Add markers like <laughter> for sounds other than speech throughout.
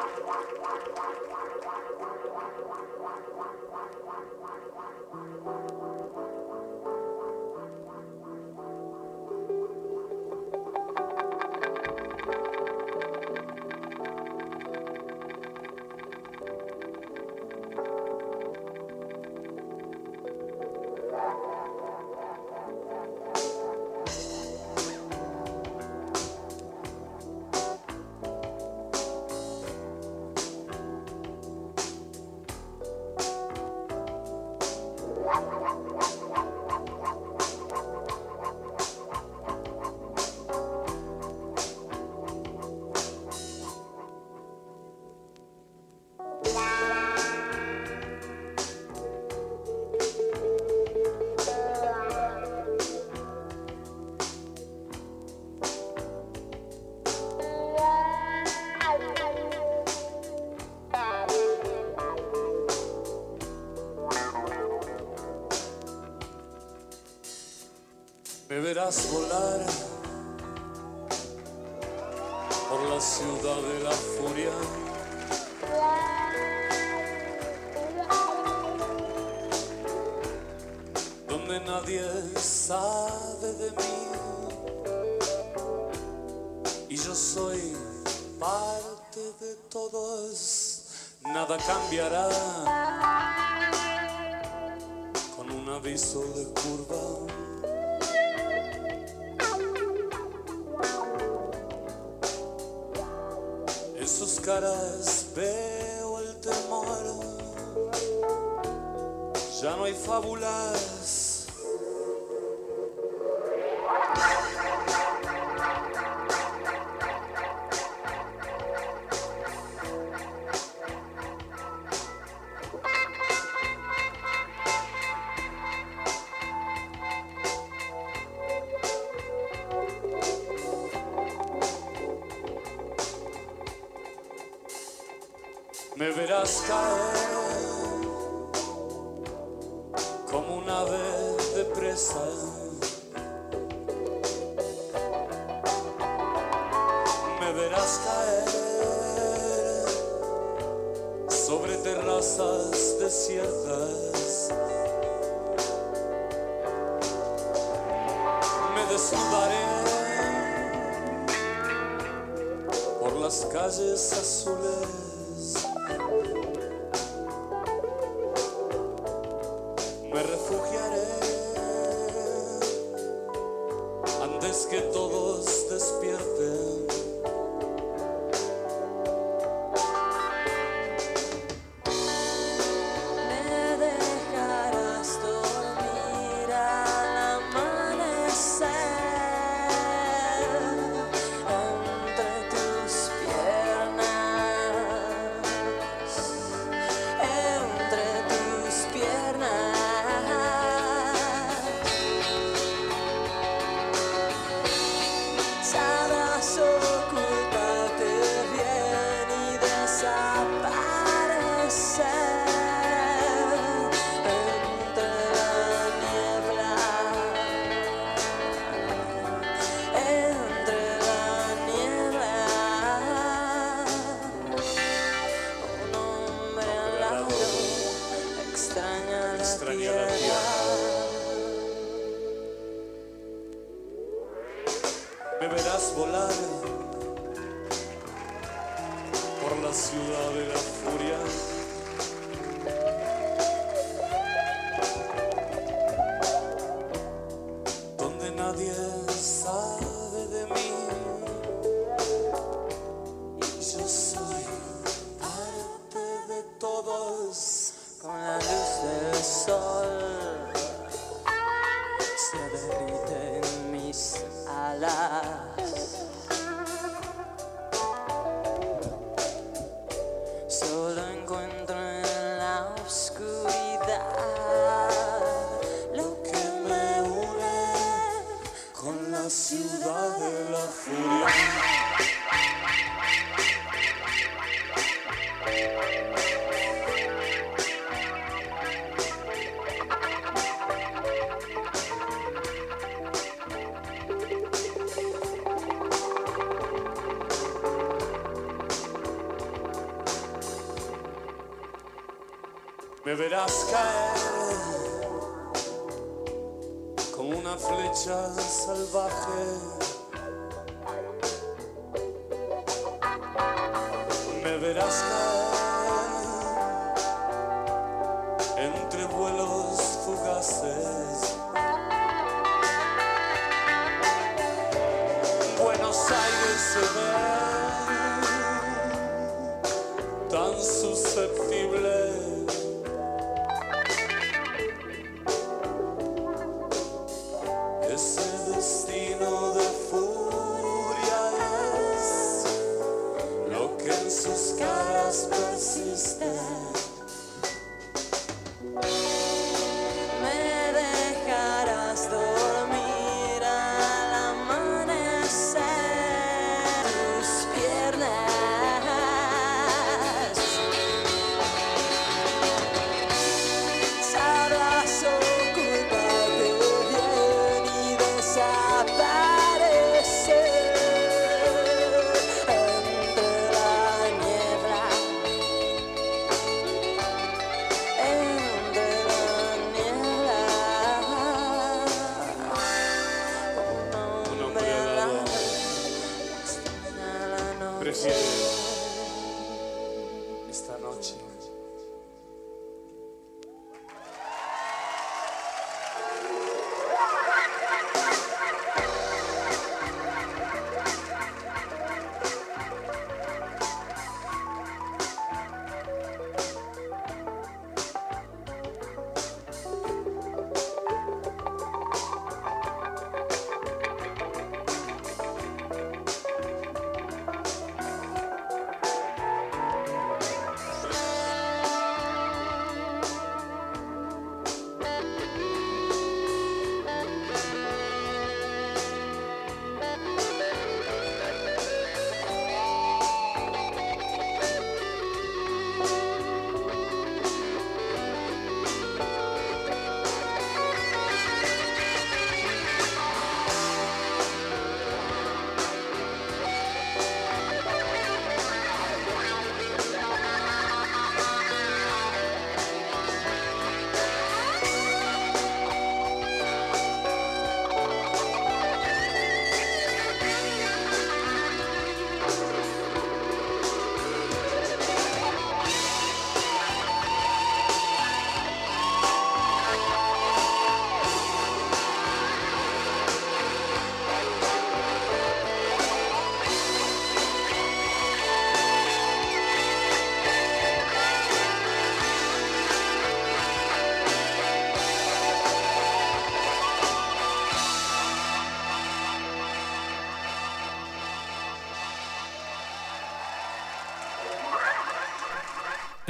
Thank you. sky.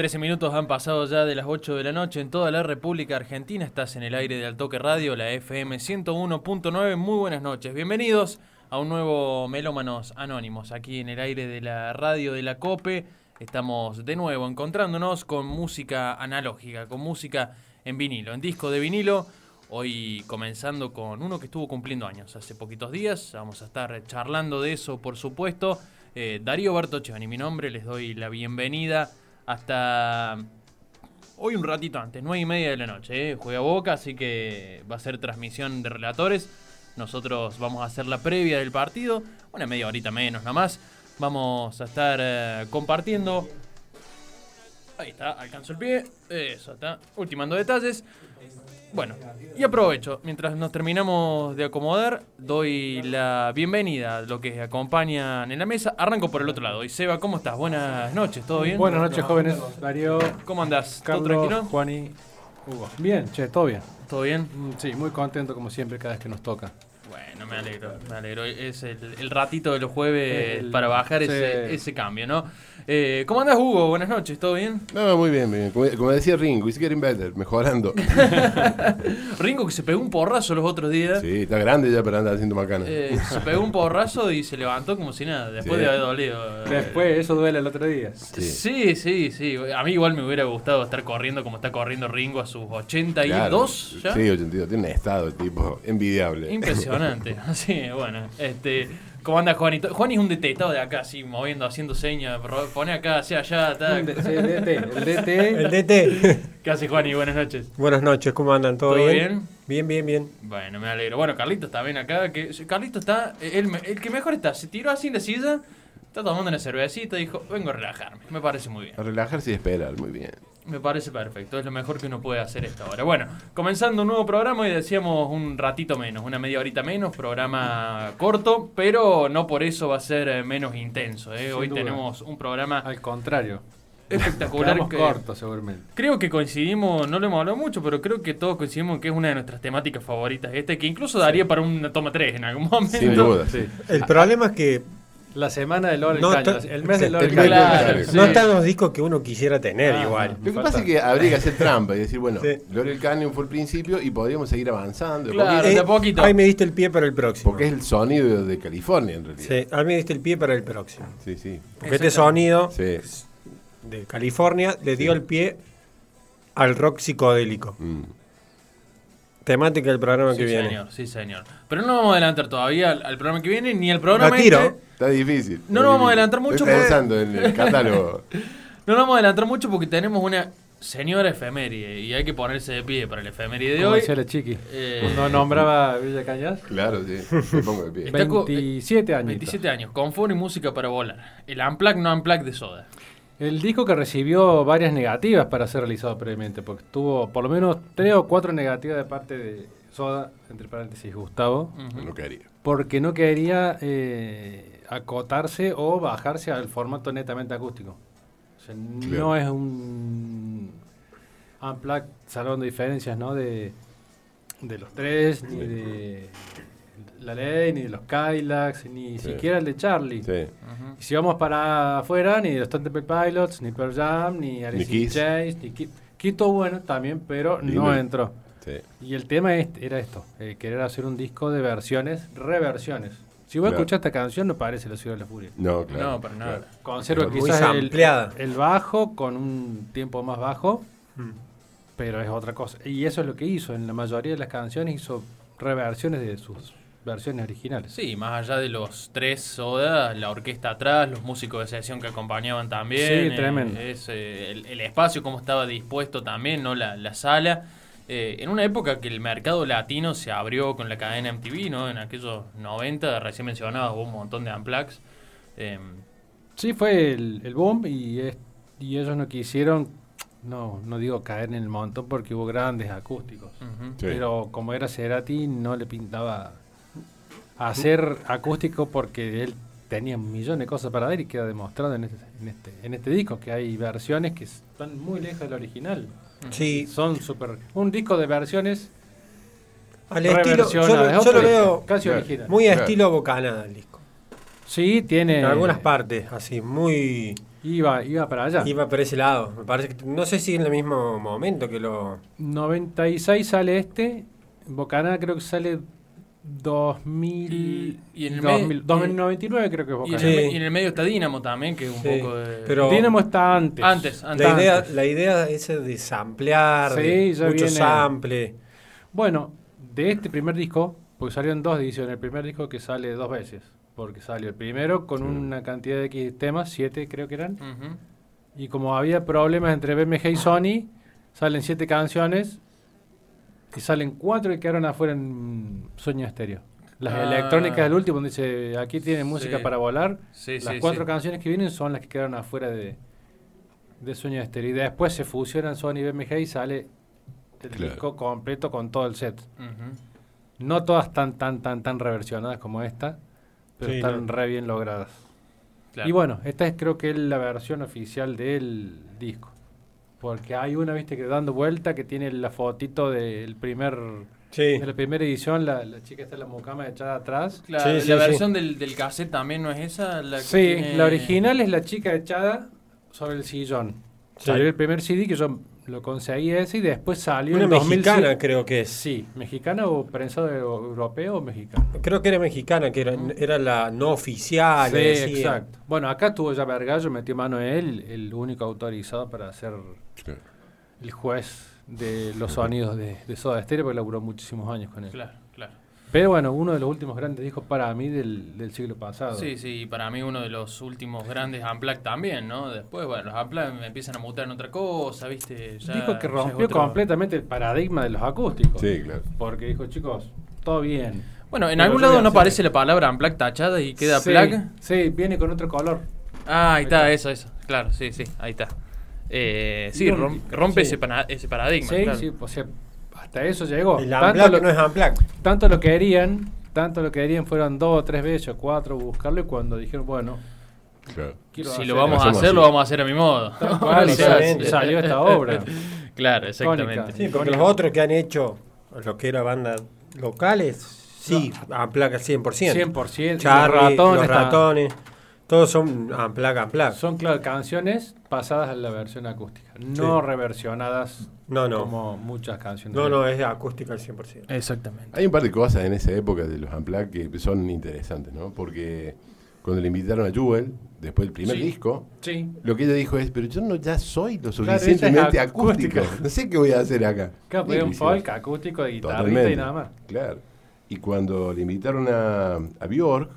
13 minutos han pasado ya de las 8 de la noche en toda la República Argentina. Estás en el aire de Altoque Radio, la FM 101.9. Muy buenas noches. Bienvenidos a un nuevo Melómanos Anónimos aquí en el aire de la radio de la COPE. Estamos de nuevo encontrándonos con música analógica, con música en vinilo, en disco de vinilo. Hoy comenzando con uno que estuvo cumpliendo años hace poquitos días. Vamos a estar charlando de eso, por supuesto. Eh, Darío Bertoccioni, mi nombre, les doy la bienvenida hasta hoy un ratito antes, nueve y media de la noche. ¿eh? Juega Boca, así que va a ser transmisión de relatores. Nosotros vamos a hacer la previa del partido, una media horita menos nada más. Vamos a estar eh, compartiendo. Ahí está, alcanzo el pie. Eso está, ultimando detalles. Bueno, y aprovecho, mientras nos terminamos de acomodar, doy la bienvenida a lo que acompañan en la mesa. Arranco por el otro lado. Y Seba, ¿cómo estás? Buenas noches, ¿todo bien? Buenas noches, jóvenes. Darío, ¿Cómo andás? ¿Todo Carlos, tranquilo? Juan y Hugo. Bien, che, todo bien. ¿Todo bien? Mm, Sí, muy contento como siempre cada vez que nos toca. Bueno, me alegro, me alegro. Es el, el ratito de los jueves El- para bajar sí. ese, ese cambio, ¿no? Eh, ¿Cómo andas, Hugo? Buenas noches, ¿todo bien? No, muy bien, muy bien. Como, como decía Ringo, it's getting better, mejorando. <laughs> Ringo que se pegó un porrazo los otros días. Sí, está grande ya, pero anda haciendo macana. Eh, se pegó un porrazo y se levantó como si nada, después Sí. de haber dolido. Después, eso duele el otro día. Sí. Sí, sí, sí. A mí igual me hubiera gustado estar corriendo como está corriendo Ringo a sus 82 Claro. ya. Sí, 82. Tiene un estado, el tipo, envidiable. Impresionante. Así, <laughs> bueno, este. ¿Cómo anda Juanito? Juan es un detestado de acá, así, moviendo, haciendo señas. Pone acá, hacia allá. Sí, <laughs> el DT. El DT. El DT. ¿Qué hace Juan? Y buenas noches. Buenas noches, ¿cómo andan? ¿Todo, ¿Todo bien? bien? Bien, bien, bien. Bueno, me alegro. Bueno, Carlitos también acá. Que, Carlitos está. El, me- el que mejor está. Se tiró así en la silla, está tomando una cervecita y dijo: Vengo a relajarme. Me parece muy bien. A relajarse y esperar, muy bien. Me parece perfecto, es lo mejor que uno puede hacer esta hora. Bueno, comenzando un nuevo programa y decíamos un ratito menos, una media horita menos, programa corto, pero no por eso va a ser eh, menos intenso. ¿eh? Hoy duda. tenemos un programa Al contrario. espectacular. Que- cortos, seguramente. Creo que coincidimos, no lo hemos hablado mucho, pero creo que todos coincidimos en que es una de nuestras temáticas favoritas este, que incluso daría para una toma 3 en algún momento. Sin duda. Sí. El problema es que La semana del Lore No, Caño. to- El mes del Lore el Caño. Claro, sí. no están los discos que uno quisiera tener Ah, igual. Lo que Falta- pasa es que habría que hacer trampa y decir, bueno, Sí. Laurel Canyon fue el principio y podríamos seguir avanzando. Claro. De Eh, poquito. Ahí me diste el pie para el próximo. porque es el sonido de California, en realidad. Sí, ahí me diste el pie para el próximo. Sí, sí. Porque este sonido Sí. de California le dio el pie al rock psicodélico. Mm. Temática del programa Sí, que viene. señor, sí, señor. Pero no nos vamos a adelantar todavía al, al programa que viene, ni al programa La tiro. este. Está difícil. No nos vamos a adelantar mucho, Estoy pensando en el catálogo. <laughs> No nos vamos a adelantar mucho porque tenemos una señora efeméride y hay que ponerse de pie para el efeméride de hoy. decía la chiqui. Eh, Cuando nombraba a Villa Cañas. claro, sí. Me pongo de pie. Está co- 27 años. 27 años, confort y música para volar. El Unplugged no Unplugged de Soda. El disco que recibió varias negativas para ser realizado previamente, porque tuvo por lo menos tres o cuatro negativas de parte de Soda, entre paréntesis Gustavo. No quería. porque no quería eh, acotarse o bajarse al formato netamente acústico. O sea, no es un unplugged salón de diferencias, ¿no? De, de los tres, ni de la ley, ni de los Kylax, ni Sí. siquiera el de Charlie. Sí. Y si vamos para afuera, ni los Stone Temple Pilots, ni Pearl Jam, ni Alice. Chains, ni. Kiss estuvo bueno también, pero no entró. Sí. Y el tema era esto, eh, querer hacer un disco de versiones, reversiones. Si vos Claro. escuchás esta canción, no parece La Ciudad de la Furia. No, claro. No, para nada. claro. Conserva quizás el bajo con un tiempo más bajo, Mm. pero es otra cosa. Y eso es lo que hizo. En la mayoría de las canciones hizo reversiones de sus versiones originales. Sí, más allá de los tres Soda, la orquesta atrás, los músicos de sesión que acompañaban también. Sí, eh, tremendo. es, eh, el, el espacio, cómo estaba dispuesto también, ¿no? La, la sala. Eh, en una época que el mercado latino se abrió con la cadena MTV, ¿no? En aquellos 90, recién mencionaba, hubo un montón de unplugs. Eh, Sí, fue el, el boom y, es- y ellos no quisieron, no, no digo caer en el montón porque hubo grandes acústicos. Sí. Pero como era Cerati, no le pintaba hacer acústico porque él tenía un millón de cosas para dar y queda demostrado en este, en este, en este disco, que hay versiones que están muy lejos del original. Sí, Son súper... Un disco de versiones al estilo. Yo, lo- yo veo casi Claro. original. muy a Claro. estilo bocanada el disco. Sí, tiene... En algunas partes, así, muy. Iba, iba para allá. Iba por ese lado. Me parece que. No sé si en el mismo momento que lo. 96 sale este, Bocanada creo que sale 2000 Y- y en el 2000, medio- 2099 creo que es Y en, Bocanada. Sí. el, me- y en el medio está Dynamo también, que es un Sí, poco de... pero- Dynamo está antes. Antes, antes. La idea, antes. la idea esa de samplear, Sí, de mucho viene- sample. Bueno, de este primer disco, porque salieron dos ediciones, el primer disco que sale dos veces, porque salió el primero con Sí. una cantidad de X temas, siete creo que eran, y como había problemas entre BMG y Sony, salen siete canciones y salen cuatro que quedaron afuera en Sueño Estéreo. Las Ah. electrónicas del último, donde dice, aquí tiene música Sí. para volar. Sí, las sí, cuatro sí. canciones que vienen son las que quedaron afuera de, de Sueño Estéreo. Y después se fusionan Sony y BMG y sale el Claro. disco completo con todo el set. No todas tan, tan, tan, tan reversionadas como esta, pero Sí, están no. re bien logradas. Claro. Y bueno, esta es creo que es la versión oficial del disco. Porque hay una, viste, que dando vuelta que tiene la fotito del primer Sí. En la primera edición, la, la chica está en la mucama echada atrás. Sí, la sí, sí. versión del, del cassette también no es esa. La que Sí, tiene- la original es la chica echada sobre el sillón. Sí. Salió el primer CD que yo lo conseguí ese y después salió Una en 2007. mexicana creo que es. Sí, mexicana o prensado de- europeo o mexicano. Creo que era mexicana, que era, era la no oficial. Sí, exacto. Bueno, acá tuvo ya Vergallo, metió mano él, el único autorizado para ser el juez de los sonidos de, de Soda Stereo, porque laburó muchísimos años con él. Claro. Pero bueno, uno de los últimos grandes discos para mí del, del siglo pasado. Sí, sí, para mí uno de los últimos grandes Unplugged también, ¿no? Después, bueno, los Unplugged me empiezan a mutar en otra cosa, ¿viste? Ya- Dijo que rompió otro- completamente el paradigma de los acústicos. Sí, claro. Porque dijo, chicos, todo bien. Bueno, en Pero algún lado no aparece la palabra Unplugged tachada y queda sí, plug. Sí, viene con otro color. Ah, ahí Ahí está, está. eso, eso. Claro, sí, sí, ahí está. Eh, sí, Y rompe sí. ese, pana- ese paradigma. Sí, claro. sí, o sea, hasta eso llegó. El Tanto lo, no es Unplugged. tanto lo querían, tanto lo querían, fueron dos o tres veces o cuatro buscarlo y cuando dijeron, bueno, Claro. Si hacer lo vamos a hacer, así. lo vamos a hacer a mi modo. Tal cual, <laughs> salió esta <laughs> obra. Claro, exactamente. Sí, porque los otros que han hecho lo que era bandas locales, sí, Unplugged al 100%. 100%. Charlie, los ratones, los ratones, todos son Unplugged, Unplugged. Son, claro, canciones pasadas a la versión acústica, no Sí. reversionadas No, no. como muchas canciones. No, no, es acústica al 100%. Exactamente. Hay un par de cosas en esa época de los Unplugged que son interesantes, ¿no? Porque cuando le invitaron a Jewel, después del primer Sí. disco, Sí. lo que ella dijo es, pero yo no ya soy lo Claro, ella es suficientemente acústica. acústico. No sé qué voy a hacer acá. Claro, un folk acústico de guitarrita Totalmente. y nada más. Claro. Y cuando le invitaron a, a Bjork,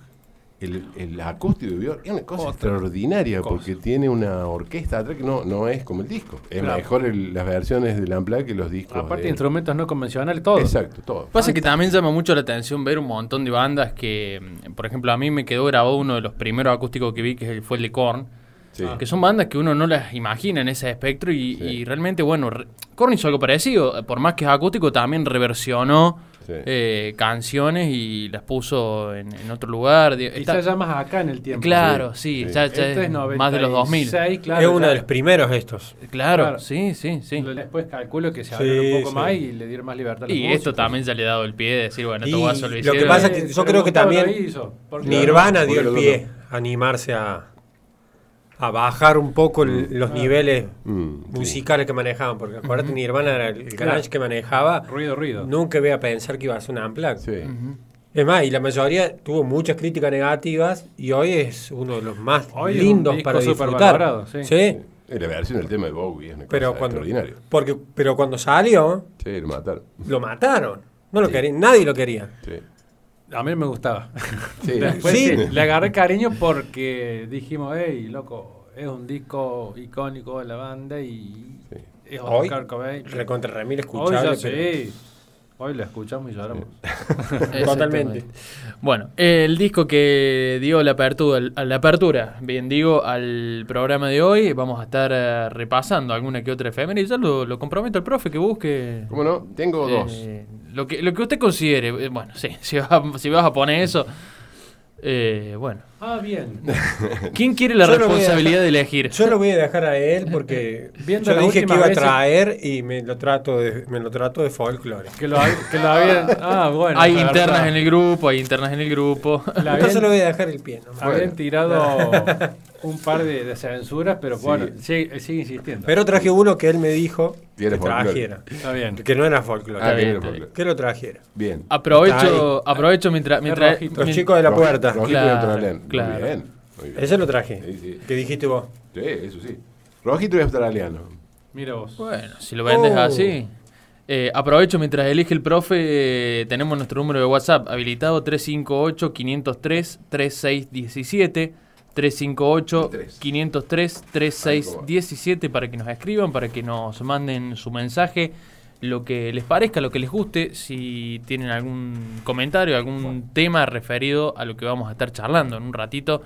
el, el acústico de es una cosa Otra extraordinaria cosa. porque tiene una orquesta atrás que no, no es como el disco. Es Claro. mejor el- las versiones del Unplugged que los discos. Aparte de- instrumentos no convencionales, todo. Exacto, todo. Pasa que también llama mucho la atención ver un montón de bandas que, por ejemplo, a mí me quedó grabado uno de los primeros acústicos que vi, que fue el de Korn, Sí. que son bandas que uno no las imagina en ese espectro y, Sí. y realmente, bueno, Korn hizo algo parecido, por más que es acústico, también reversionó Sí. eh, canciones y las puso en, en otro lugar. Quizás ya más acá en el tiempo. claro, Sí, sí, sí. ya, ya Este es es más de los 2000. 96, claro. es uno de los primeros estos. Claro, Claro. sí, sí, sí. Después calculo que se Sí, abrieron un poco sí. más y le dieron más libertad a los Y músicos. esto también ya le ha dado el pie de decir, bueno, Y esto guaso lo lo que pasa es que yo creo que también hizo, Nirvana dio el pie a animarse a, a bajar un poco el- los niveles Mm, sí. musicales que manejaban. Porque acuérdate, Nirvana era el, el Claro. garage que manejaba. Ruido, ruido. Nunca iba a pensar que iba a ser un unplugged. Sí. Es más, y la mayoría tuvo muchas críticas negativas y hoy es uno de los más Hoy lindos para disfrutar. sí. Sí, Y la versión del tema de Bowie es una pero cosa cuando, extraordinaria. porque, pero cuando salió, Sí, lo mataron. lo mataron. No lo Sí. querían, nadie lo quería. Sí. A mí me gustaba. Sí. <laughs> Después Sí. sí, le agarré cariño porque dijimos, hey, loco, es un disco icónico de la banda y Sí. es Hoy, Oscar Cobain. Recontra Remil Hoy escuchable, ya pero- sí. Hoy lo escuchamos y lloramos. <laughs> <laughs> Totalmente. Bueno, el disco que dio la apertura, la apertura, bien digo, al programa de hoy, vamos a estar eh, repasando alguna que otra efeméride. Ya lo, lo comprometo al profe que busque. ¿Cómo no? Tengo dos. eh, lo, que, lo que usted considere. Eh, Bueno, sí, <laughs> si vas, si vas a poner eso. eh, bueno, Ah, bien. <laughs> ¿quién quiere la Yo lo responsabilidad dejar- de elegir? Yo lo voy a dejar a él porque <laughs> Viendo yo dije que iba a traer y me lo trato de, me lo trato de folclore. Que lo, que lo habían. Ah, bueno. hay internas verdad. en el grupo, hay internas en el grupo. La Entonces habían- le voy a dejar el pie. ¿no? Habían Bueno. tirado un par de, de censuras, pero Sí. bueno, sigue, sigue insistiendo. Pero traje uno que él me dijo Que trajera. Está bien. Que no era folclore. Ah, que bien, era está folclore. Que lo trajera. Bien. Aprovecho, aprovecho mientras... mientras rojito. Los chicos de la puerta. Rojito y Claro, australiano. Muy claro. bien, muy bien. Ese lo traje. Sí, sí. Que dijiste vos. Sí, eso sí. Rojito y australiano. Mira vos. Bueno, si lo vendes Oh. así. Eh, aprovecho mientras elige el profe, eh, tenemos nuestro número de WhatsApp habilitado 358-503-3617. 358-503-3617 para que nos escriban, para que nos manden su mensaje, lo que les parezca, lo que les guste, si tienen algún comentario, algún tema referido a lo que vamos a estar charlando en un ratito,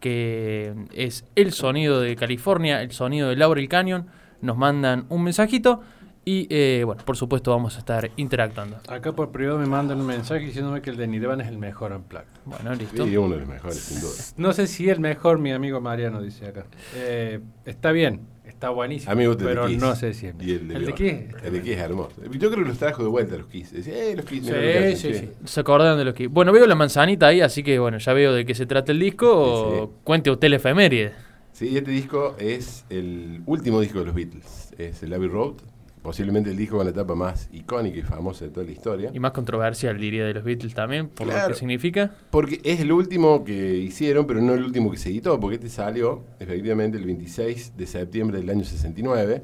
que es el sonido de California, el sonido de Laurel Canyon, nos mandan un mensajito y eh, bueno, por supuesto vamos a estar interactuando. Acá por privado me mandan un mensaje diciéndome que el de Nirvana es el mejor Unplugged. Bueno, listo. Sí, uno de los mejores, sin duda. No sé si el mejor, mi amigo Mariano dice acá. Eh, está bien, Está buenísimo. A mí me gusta pero el de Kiss. no sé si es. Y el de, ¿El de qué? El de Kiss es hermoso. Yo creo que los trajo de vuelta los Kiss. Decía, eh, los Kiss. Sí, sí, che. sí. Se acordan de los que. Bueno, veo la manzanita ahí, así que bueno, ya veo de qué se trata el disco. o Sí, sí. Cuente usted la efeméride. Sí, este disco es el último disco de los Beatles. Es el Abbey Road. Posiblemente el disco con la etapa más icónica y famosa de toda la historia. Y más controversial, diría, de los Beatles también, por lo que significa. Porque es el último que hicieron, pero no el último que se editó, porque este salió efectivamente el 26 de septiembre del año 69,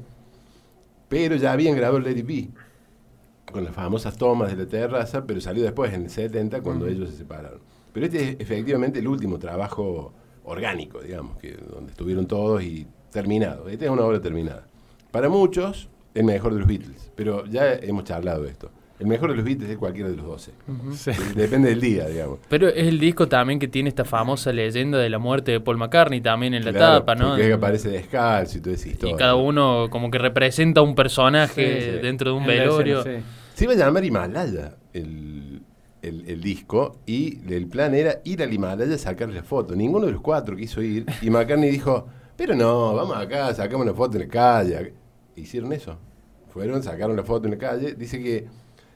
pero ya habían grabado Let It Be, con las famosas tomas de la terraza, pero salió después, en el 70, cuando ellos se separaron. Pero este es efectivamente el último trabajo orgánico, digamos, que donde estuvieron todos y terminado. Esta es una obra terminada. Para muchos, el mejor de los Beatles, pero ya hemos charlado de esto. El mejor de los Beatles es cualquiera de los 12. Sí. <laughs> Depende del día, digamos. Pero es el disco también que tiene esta famosa leyenda de la muerte de Paul McCartney también en la Claro, tapa, ¿no? que aparece descalzo y toda esa Y cada uno como que representa un personaje Sí, sí. dentro de un En velorio. escena, sí. Se iba a llamar Himalaya el, el- el disco y el plan era ir al Himalaya a sacarle la foto. Ninguno de los cuatro quiso ir y McCartney dijo, pero no, vamos acá, sacamos una foto en la calle. Hicieron eso. Fueron, sacaron la foto en la calle. Dice que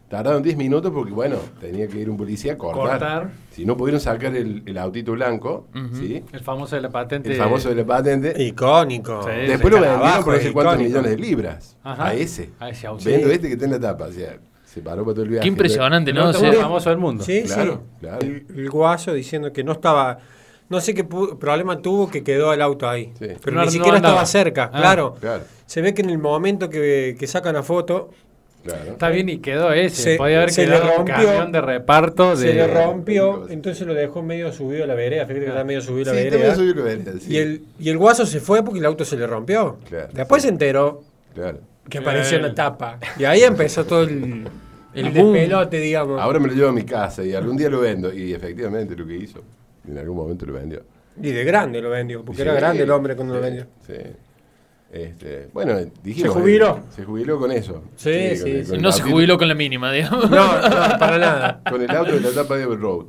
tardaron 10 minutos porque, bueno, tenía que ir un policía a cortar. Cortar. Si no pudieron sacar el, el autito blanco. El famoso de la patente. el famoso de la patente, Icónico. Sí. Después lo vendieron por no sé cuántos millones de libras. Ajá. A ese. A ese auto. Vendo Sí. este que está en la tapa. O sea, se paró para todo el viaje. Qué impresionante, El ¿no? auto O sea, más famoso del mundo. Sí, Claro, sí. claro. El, el guaso diciendo que no estaba. No sé qué problema tuvo que quedó el auto ahí. Sí. Pero No- ni siquiera estaba cerca, Ah, claro. Claro, Se ve que en el momento que, que sacan la foto, claro. Está bien y quedó ese. Se- Podía haber se le quedado un rompió. camión de reparto de. se le rompió, entonces lo dejó medio subido a la vereda. Fíjate que está medio subido a Sí, la también vereda. subió la vereda, sí. Y, el, y el guaso se fue porque el auto se le rompió. Claro, Después sí. se enteró Claro. que apareció en la tapa. Y ahí empezó todo el, El el despelote, digamos. Ahora me lo llevo a mi casa y algún día lo vendo. Y efectivamente lo que hizo. En algún momento lo vendió. Y de grande lo vendió, porque Sí, era grande el hombre cuando sí, lo vendió. Sí. Este, bueno, dijimos. ¿Se jubiló? eh, Se jubiló con eso. Sí, sí, el- sí. con no se jubiló con la mínima, digamos. No, no, para nada. <laughs> Con el auto de la etapa de Road.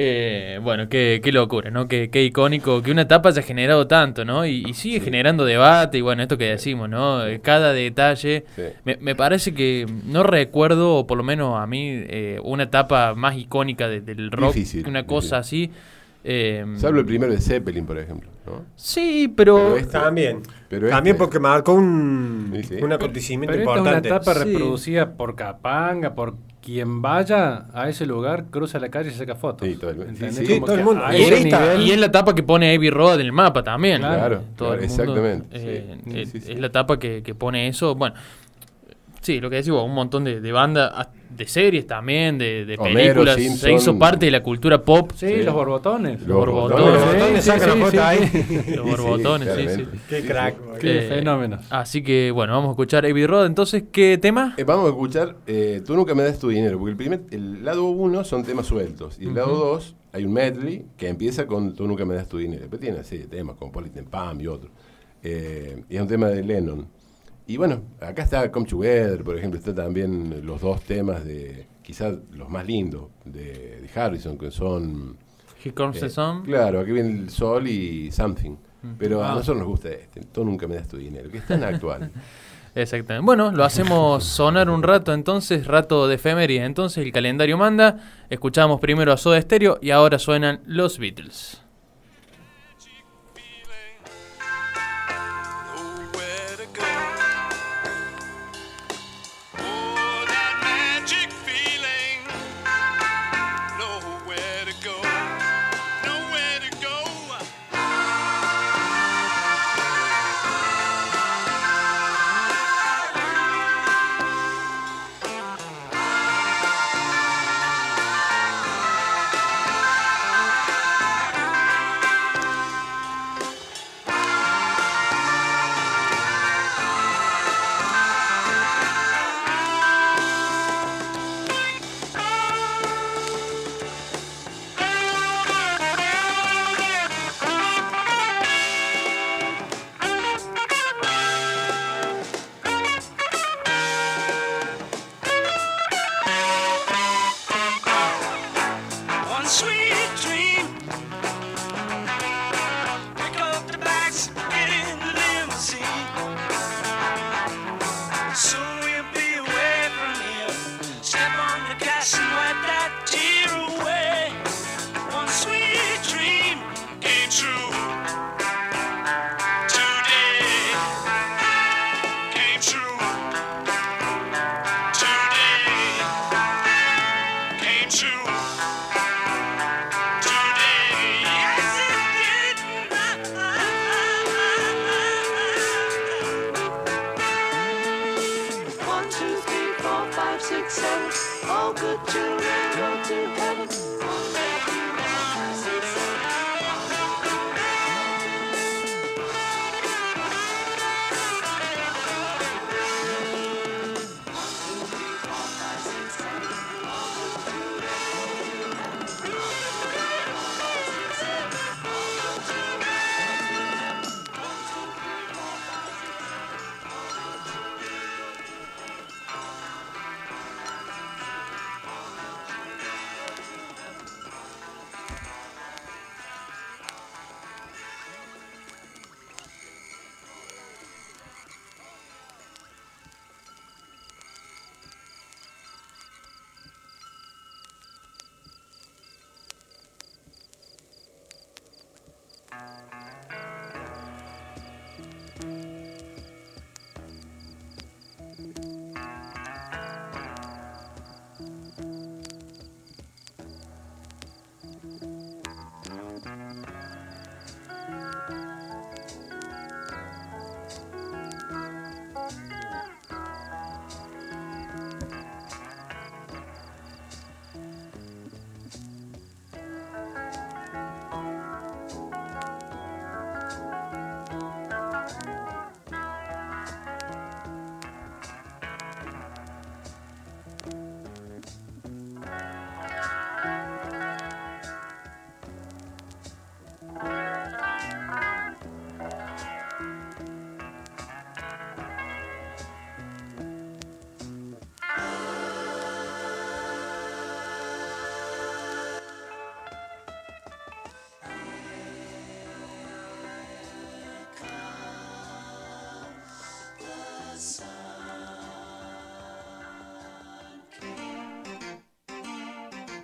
Eh, bueno, qué, qué locura, ¿no? Qué, qué icónico que una etapa haya generado tanto, ¿no? Y, y sigue generando debate y bueno, esto que decimos, ¿no? Eh, Cada detalle. Sí. Me, me parece que no recuerdo, o por lo menos a mí, eh, una etapa más icónica de- del rock, Difícil, una cosa así. Eh, Salvo el primero de Zeppelin, por ejemplo. ¿no? Sí, pero... Pero este- También. Pero También este- porque marcó un, Sí, sí. un acontecimiento Pero esta es una importante. etapa Sí. reproducida por Capanga, por quien vaya a ese lugar, cruza la calle y saca fotos. Sí, todo el- todo mundo. Y, nivel- y es la etapa que pone Abbey Road en el mapa también. Claro, Todo claro, el mundo, exactamente, eh, sí. eh, Es la etapa que, que pone eso. Bueno, sí, lo que decimos, un montón de, de bandas, de series también, de, de Homero, películas. Se hizo parte de la cultura pop. Sí, Sí. los borbotones. Los borbotones. Los borbotones. Sí, sí, la foto sí, ahí. Los borbotones, sí, sí. claramente. Qué crack. Qué Eh, fenómenos. Así que, bueno, vamos a escuchar Abbey Road. Entonces, ¿qué tema? Eh, vamos a escuchar eh, Tú nunca me das tu dinero, porque el, primer, el lado 1 son temas sueltos y el lado 2 hay un medley que empieza con Tú nunca me das tu dinero. Después tiene así de temas como Politan Pam y otros. Eh, y es un tema de Lennon. Y bueno, acá está Come Together, por ejemplo, está también los dos temas de quizás los más lindos de, de Harrison, que son... Here Comes eh, the Sun. Claro, aquí viene el sol y Something. Pero a Ah. nosotros nos gusta este, Tú nunca me das tu dinero, que es tan actual. <laughs> Exactamente. Bueno, lo hacemos sonar un rato entonces, rato de efemérides. Entonces el calendario manda. Escuchamos primero a Soda Stereo y ahora suenan los Beatles.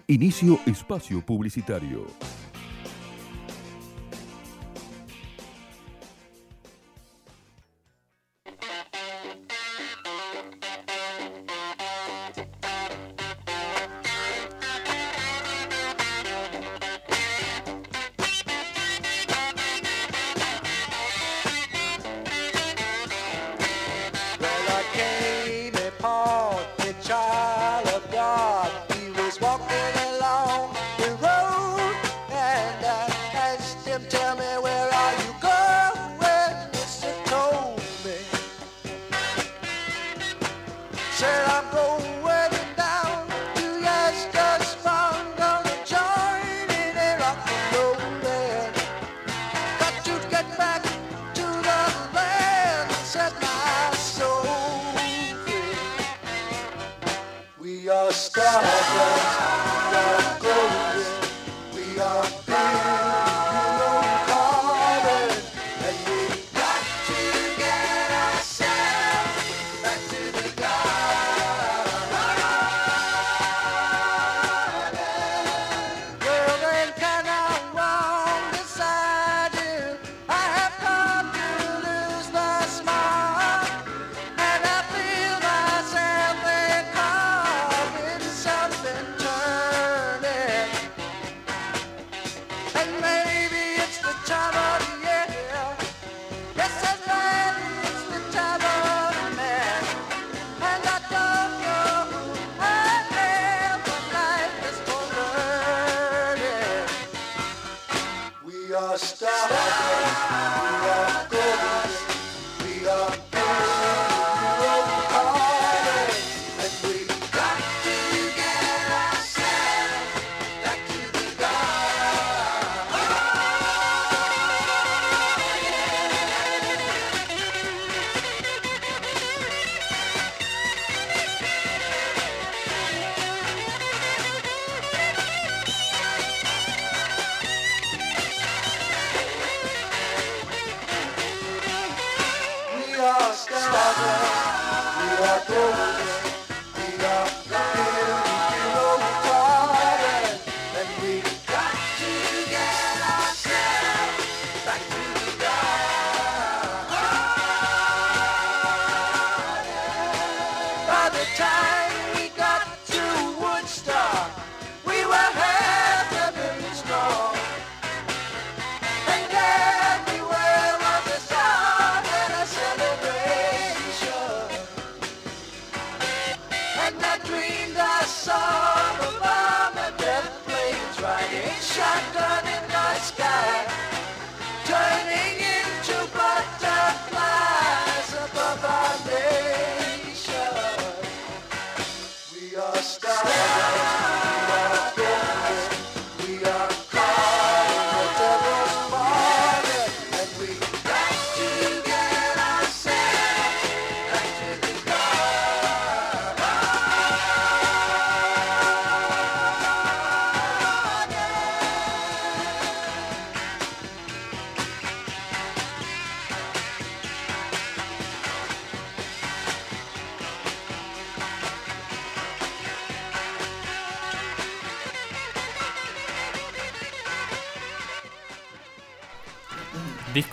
Inicio espacio publicitario.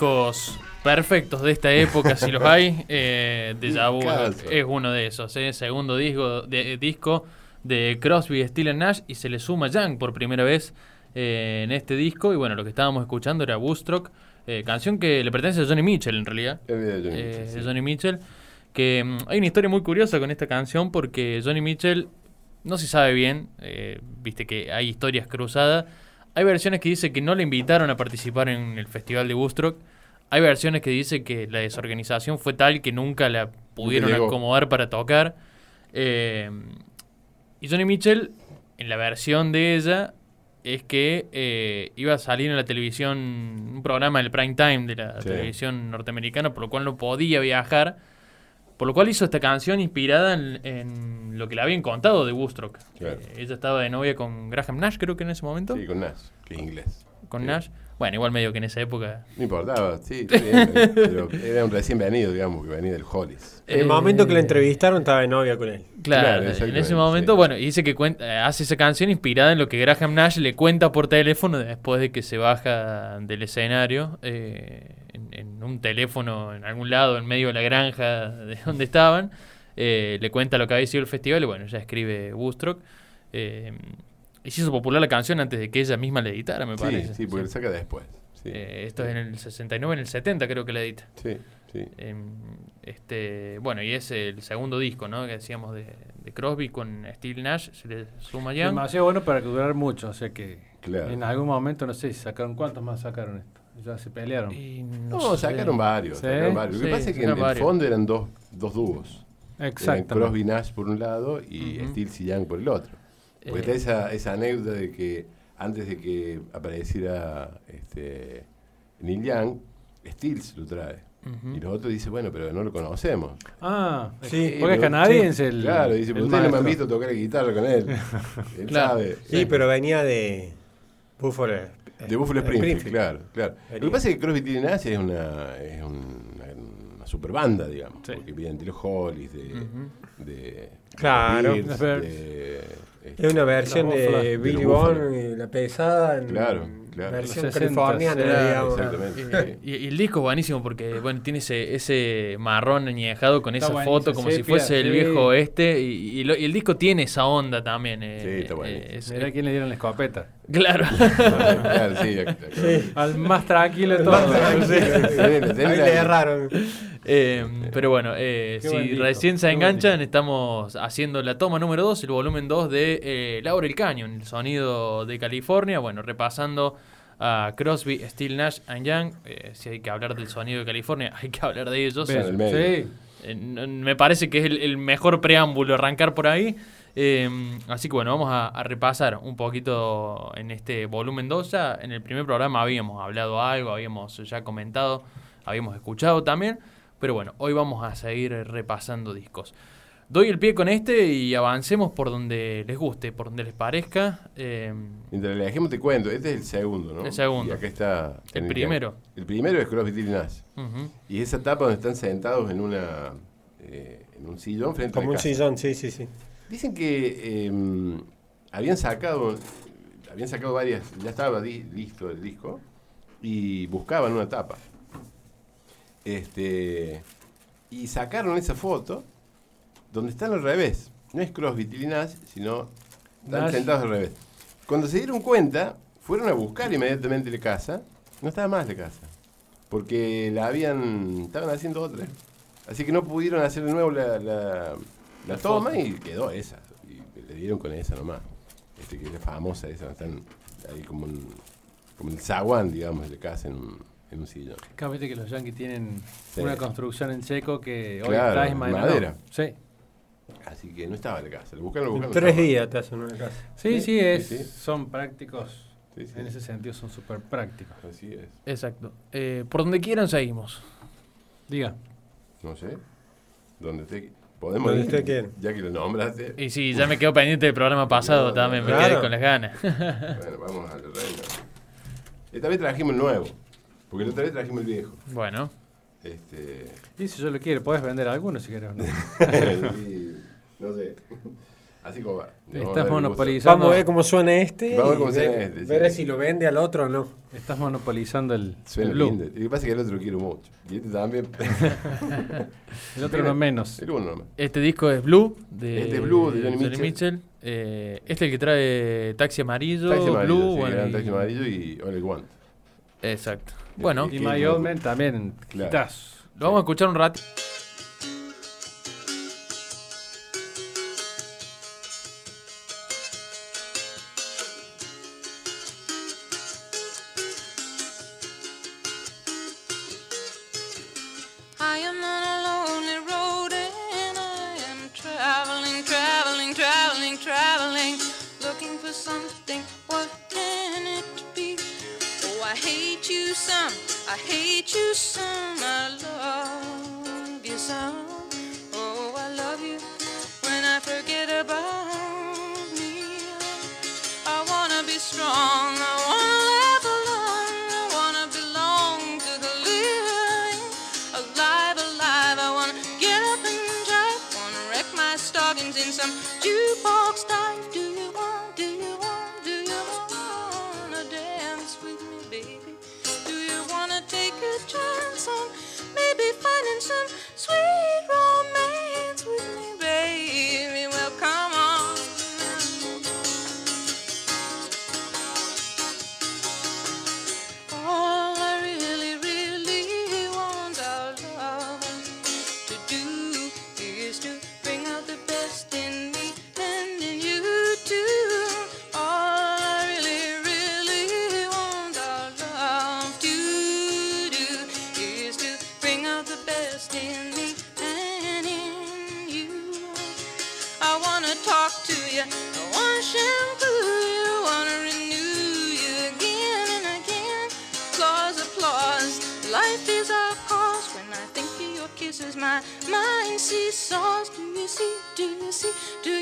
Discos perfectos de esta época, si los hay. Eh, Deja Vu es uno de esos. eh. Segundo disco de, disco de Crosby, Still Nash y se le suma Young por primera vez eh, en este disco. Y bueno, lo que estábamos escuchando era Woodstock, eh, canción que le pertenece a Johnny Mitchell en realidad. De Johnny eh, Mitchell, sí. de Johnny Mitchell. Que mm, hay una historia muy curiosa con esta canción porque Johnny Mitchell no se sabe bien, eh, viste que hay historias cruzadas. Hay versiones que dicen que no le invitaron a participar en el festival de Woodstock. Hay versiones que dicen que la desorganización fue tal que nunca la pudieron acomodar para tocar. Eh, y Johnny Mitchell, en la versión de ella, es que eh, iba a salir en la televisión, un programa del prime time de la Sí. televisión norteamericana, por lo cual no podía viajar. Por lo cual hizo esta canción inspirada en, en lo que le habían contado de Woodstock. Claro. Eh, ella estaba de novia con Graham Nash, creo que en ese momento. Sí, con Nash, que es inglés. con sí. Nash. Bueno, igual medio que en esa época. No importaba, sí, <laughs> bien, pero era un recién venido, digamos, que venía del Hollis. En el Eh, momento que la entrevistaron estaba de novia con él. Claro, Claro, en ese momento, sí. bueno, y dice que cuenta, eh, hace esa canción inspirada en lo que Graham Nash le cuenta por teléfono después de que se baja del escenario, eh, en, en un teléfono en algún lado, en medio de la granja de <laughs> donde estaban, eh, le cuenta lo que había sido el festival y bueno, ya escribe Woodstock. eh, hizo popular la canción antes de que ella misma la editara, me Sí, parece. sí, porque Sí. lo saca después. Sí, Eh, esto es en el 69, en el 70 creo que la edita. sí, sí. Em, este, bueno, y es el segundo disco, ¿no? Que decíamos de, de Crosby con Steve Nash, se le suma Young. Demasiado bueno para durar mucho, o sea que Claro. en algún momento, no sé si sacaron, ¿cuántos más sacaron esto? Ya se pelearon. Y No, sé. sacaron varios, Sí, sacaron varios. Lo que sí, pasa es que en el fondo eran dos, dos dúos. Eran Exactamente. Crosby Nash por un lado y Ujú. Stills y Young por el otro. Porque Eh. está esa, esa anécdota de que antes de que apareciera este, Neil Young, Stills lo trae. Y los otros dicen, bueno, pero no lo conocemos. Ah, Sí, porque es canadiense el. Claro, dice, pero ustedes no me han visto tocar la guitarra con él. <laughs> él Claro. sabe. Sí, pero venía de Buffalo. eh, De Buffalo Springfield, Springfield. claro, claro. Lo que pasa es que Crosby, Tilly Nash es una, es una, una super banda, digamos. Sí. Porque vienen de los Hollies, de, de Claro. De, Es una versión La de Billy. Bond y la pesada en Claro, claro. versión Los 60, californiana, sí, digamos. exactamente. Y, y el disco es buenísimo porque bueno tiene ese, ese marrón añejado con Está esa buenísimo, foto como si fuese el viejo este y, y lo- y el disco tiene esa onda también eh, Sí, está buenísimo. eh, es- Mirá quién le dieron la escopeta. claro <laughs> Claro, sí, exacto. Al más tranquilo de todos. Le erraron. Eh, pero bueno, eh, si recién se enganchan, estamos haciendo la toma número 2, el volumen 2 de eh, Laurel Canyon, el sonido de California. Bueno, repasando a Crosby, Steel Nash and Young. Eh, si hay que hablar del sonido de California, <laughs> hay que hablar de ellos. en el medio. Sí. Eh, me parece que es el, el mejor preámbulo arrancar por ahí. Eh, así que bueno, vamos a, a repasar un poquito en este volumen 2. Ya en el primer programa habíamos hablado algo, habíamos ya comentado, habíamos escuchado también. Pero bueno, hoy vamos a seguir repasando discos. Doy el pie con este y avancemos por donde les guste, por donde les parezca. Eh, Mientras le dejemos te cuento, este es el segundo, ¿no? El segundo. Y acá está. El primero. El primero es Crosby, Tilly Nash. ujú. Y esa etapa donde están sentados en una eh, en un sillón frente a Como un casa. sillón, sí, sí, sí. Dicen que eh, habían sacado habían sacado varias, ya estaba di- listo el disco y buscaban una tapa. Este y sacaron esa foto donde están al revés. No es Crosby, Tilly Nash, sino están Nash. sentados al revés. Cuando se dieron cuenta, fueron a buscar inmediatamente la casa. No estaba más la casa. Porque la habían. estaban haciendo otra. Así que no pudieron hacer de nuevo la, la, la toma y quedó esa. Y le dieron con esa nomás. Este, que es la famosa esa. Están ahí como en, como el zaguán, digamos, de casa en un, en un sillón. Claro, viste que los yankees tienen Sí. una construcción en seco que hoy Claro, mañana no. madera. Sí. Así que no estaba la casa. Lo buscaron, lo En buscaron. tres estaba. días te hacen una casa. Sí, Sí, sí, es, sí, sí. son prácticos. Sí, sí. En ese sentido son súper prácticos. Así es. Exacto. Eh, por donde quieran seguimos. Diga. No sé. ¿Dónde te podemos Donde ir? usted quiera. Ya que lo nombraste. Y sí, ya me quedo pendiente del programa pasado No, también, me claro. quedé con las ganas. <laughs> Bueno, vamos al reino. Esta vez trajimos el nuevo. Porque la otra vez trajimos el viejo. bueno, Este. Y si yo lo quiero, puedes vender alguno si quieres. ¿no? <laughs> <laughs> y no sé. Así como va. Estás monopolizando. Vamos a ver cómo suena este. Vamos a ver cómo suena ver- este, sí. ver si lo vende al otro o no. Estás monopolizando el, Suena el blue. lindo. Y lo que pasa es que el otro lo quiero mucho. Y este también. <laughs> El otro no menos. El uno nomás. Este disco es Blue de, Este es Blue, de Johnny Mitchell. Eh, este es el que trae Taxi Amarillo, Taxi amarillo, Blue. sí, bueno, y- taxi amarillo y All I Want. Exacto. Bueno, Y My Old Man también. Claro. lo vamos a escuchar un rato. Hate you some, I hate you some, I love you some.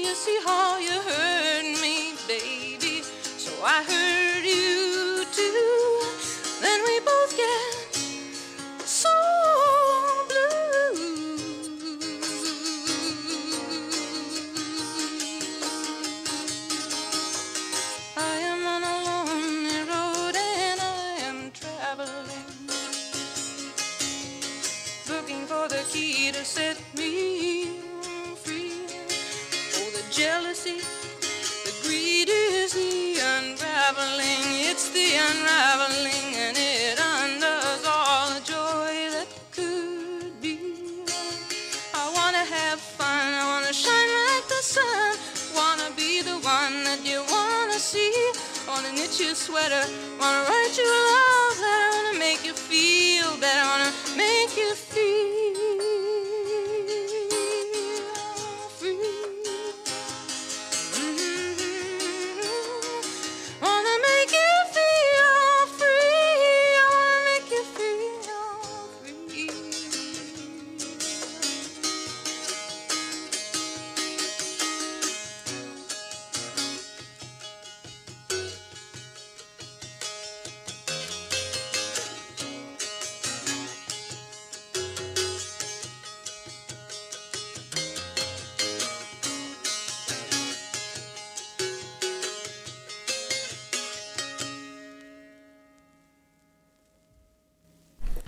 You see how you hurt me, baby? So I hurt you too. Unraveling, and it undoes all the joy that could be. I wanna have fun, I wanna shine like the sun. Wanna be the one that you wanna see. Wanna knit you a sweater, wanna write you a love.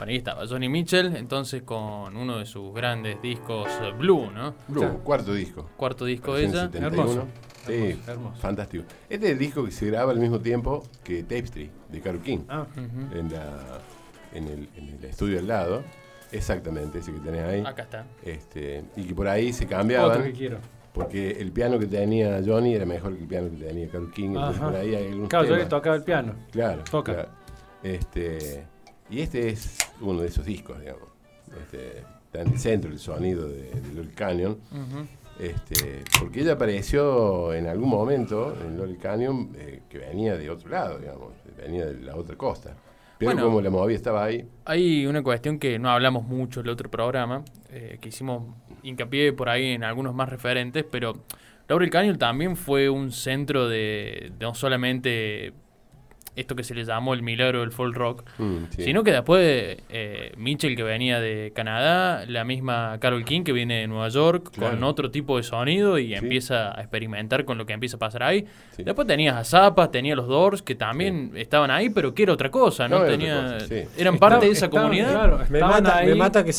Bueno, ahí estaba Johnny Mitchell, entonces con uno de sus grandes discos eh, Blue, ¿no? Blue, cuarto disco. Cuarto disco de ella. 1971. Hermoso. Sí, Hermoso, hermoso. fantástico. Este es el disco que se graba al mismo tiempo que Tapestry de Carole King. Ah, Ujú. en, la, en, el, en el estudio al lado. Exactamente, ese que tenés ahí. Acá está. Este, y que por ahí se otro cambiaban. que quiero. Porque el piano que tenía Johnny era mejor que el piano que tenía Carole King. Entonces por ahí hay algunos Claro, yo temas. le tocaba el piano. Claro, Toca. claro. Este, y este es uno de esos discos, digamos. Este, está en el centro el sonido de, de Canyon. Este, porque ella apareció en algún momento en Lol Canyon eh, que venía de otro lado, digamos. Venía de la otra costa. Pero Bueno. como la movía estaba ahí, Hay una cuestión que no hablamos mucho en el otro programa, eh, que hicimos hincapié por ahí en algunos más referentes, pero Laurel Canyon también fue un centro de no solamente esto que se le llamó el milagro del folk rock, Mm, sí. sino que después eh, Mitchell que venía de Canadá, la misma Carol King que viene de Nueva York Claro. con otro tipo de sonido y Sí. empieza a experimentar con lo que empieza a pasar ahí. Sí. Después tenías a Zappa, tenías los Doors que también estaban ahí, pero que era otra cosa, ¿no? No, era Tenía, otra cosa, sí. Eran parte de esa estaban, comunidad. claro, Me mata, ahí, me mata que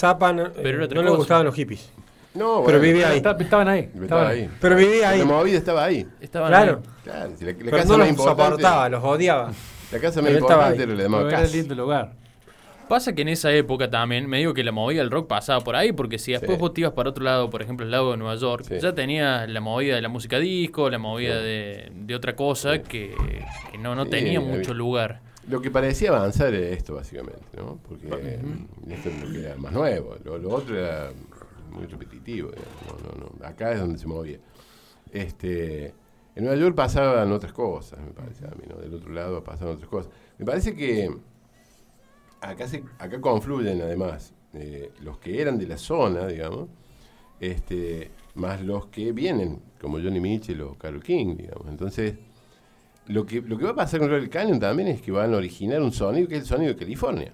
eh, era otra no le gustaban los hippies. No, Pero bueno, vivía ahí. esta- Estaban ahí. Estaba estaban ahí. Pero vivía ahí. La movida estaba ahí. Estaban Claro. ahí. Claro, si la, la Pero casa no los importante. soportaba, los odiaba. La casa más estaba importante era la de Pero era lindo lugar. Pasa que en esa época también, me digo que la movida del rock pasaba por ahí, porque si después Sí. vos te ibas para otro lado, por ejemplo el lado de Nueva York, Sí. ya tenías la movida de la música disco, la movida Sí. de, de otra cosa que, que no, no Sí, tenía mucho lugar. Lo que parecía avanzar era esto, básicamente, ¿no? Porque mm, esto es lo que era más nuevo. Lo, lo otro era muy repetitivo. digamos, No, no, no. Acá es donde se movía. Este, en Nueva York pasaban otras cosas, me parece a mí, ¿no? Del otro lado pasaban otras cosas. Me parece que acá, se, acá confluyen, además, eh, los que eran de la zona, digamos, este, más los que vienen, como Johnny Mitchell o Carol King, digamos. Entonces, lo que, lo que va a pasar con Royal Canyon también es que van a originar un sonido que es el sonido de California.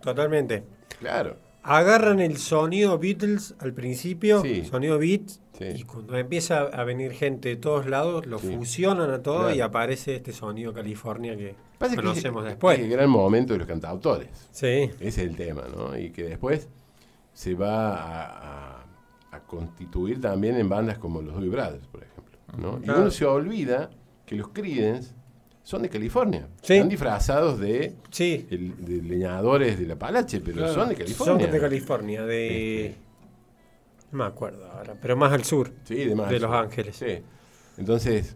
Totalmente. Claro. Agarran el sonido Beatles al principio, Sí. sonido Beats, Sí. y cuando empieza a venir gente de todos lados, lo Sí. fusionan a todo Claro. y aparece este sonido California que Pasa que conocemos es, después. es el gran momento de los cantautores. Sí. Ese es el tema, ¿no? Y que después se va a, a- a constituir también en bandas como los Doobie Brothers, por ejemplo. ¿no? Y uno se olvida que los Creedence son de California. Sí. Están disfrazados de, Sí. el- de leñadores de la Palache, pero Claro. son de California. Son de California, de... Este. No me acuerdo ahora, pero más al sur. Sí, de, más. De Los Ángeles. Sí. Entonces...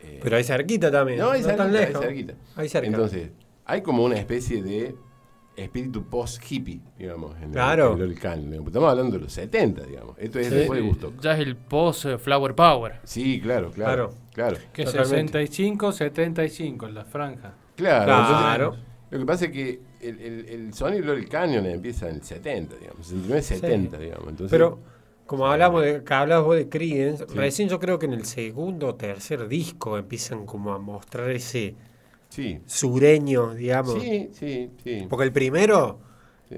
eh, Pero ahí cerquita también. No, hay tan cerquita, hay lejos. cerquita. Ahí cerca. Entonces, hay como una especie de espíritu post-hippie, digamos, en Claro. el, en el Canyon, digamos. Estamos hablando de los 70, digamos. Esto es Sí. después de Gusto. Ya es el post eh, Flower Power. Sí, claro, claro. Claro. Que Totalmente. 65, 75 en la franja. Claro. Claro. entonces, lo que pasa es que el, el, el sonido del Canyon empieza en el 70, digamos. 69, 70, digamos. Entonces, Pero como hablamos de, que hablabas vos de Creedence, recién yo creo que en el segundo o tercer disco empiezan como a mostrar ese sí. sureño, digamos. Sí, sí, sí. Porque el primero Sí,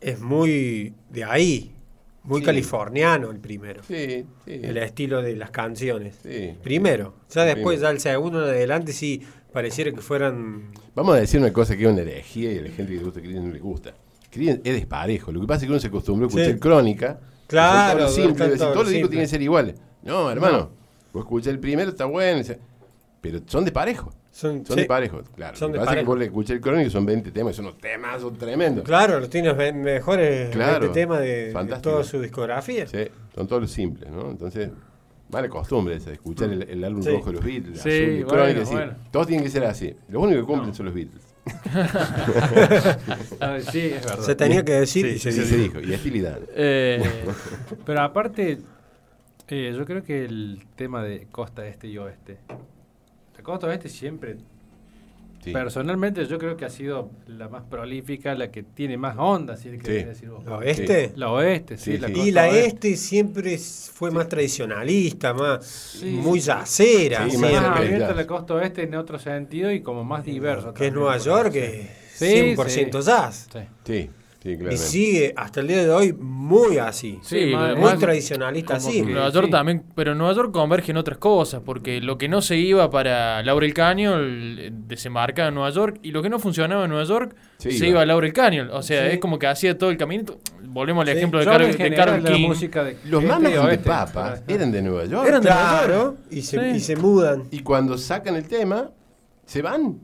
es muy de ahí, muy Sí. californiano el primero. sí. sí. El estilo de las canciones. Sí. Primero. Ya después, ya el segundo en adelante sí pareciera que fueran... Vamos a decir una cosa que es una herejía y a la gente que le gusta Creedence no le gusta. Creedence es desparejo. Lo que pasa es que uno se acostumbró a escuchar crónica. Claro, todos los discos tienen que ser iguales. No, hermano. Vos escuchás el primero, está bueno. Pero son de parejo. Son, Son sí. de parejo, claro. Son Lo que de pasa es que parejo. vos le escuchás el crónico y son 20 temas, y son unos temas, son tremendos. Claro, los tiene ve- mejores Claro. 20 temas de, toda su discografía. Sí, son todos los simples, ¿no? Entonces, mala costumbre esa, de escuchar el, el álbum Sí. rojo de los Beatles, Sí, azul de bueno, así. Todos tienen que ser así. Los únicos que cumplen son los Beatles. A <laughs> ver, <laughs> sí, es verdad. Se tenía que decir y Sí, se se dijo. Y Dan. Eh, <laughs> Pero aparte, eh, yo creo que el tema de costa este y oeste. La costa oeste siempre, Sí. personalmente, yo creo que ha sido la más prolífica, la que tiene más onda, si querés Sí. decir vos. ¿La oeste? La oeste, sí. Sí, la sí. costa Y la oeste. este siempre fue más tradicionalista, más Sí, muy yacera. Sí, más más abierta la costa oeste en otro sentido y como más diverso. que es Nueva York, que Sí, es 100% jazz. sí. Sí, Y sigue hasta el día de hoy muy así. Sí, muy más- tradicionalista así. Nueva York sí. también, pero en Nueva York convergen otras cosas, porque lo que no se iba para Laurel Canyon desembarcaba en Nueva York y lo que no funcionaba en Nueva York Sí, se iba. iba a Laurel Canyon. O sea, Sí. es como que hacía todo el caminito. Volvemos al Sí. ejemplo de, en de King. música de Los mamas de pero- eran de Nueva York. Eran de Nueva York. Claro, y se, Sí. y se mudan. Y cuando sacan el tema, se van.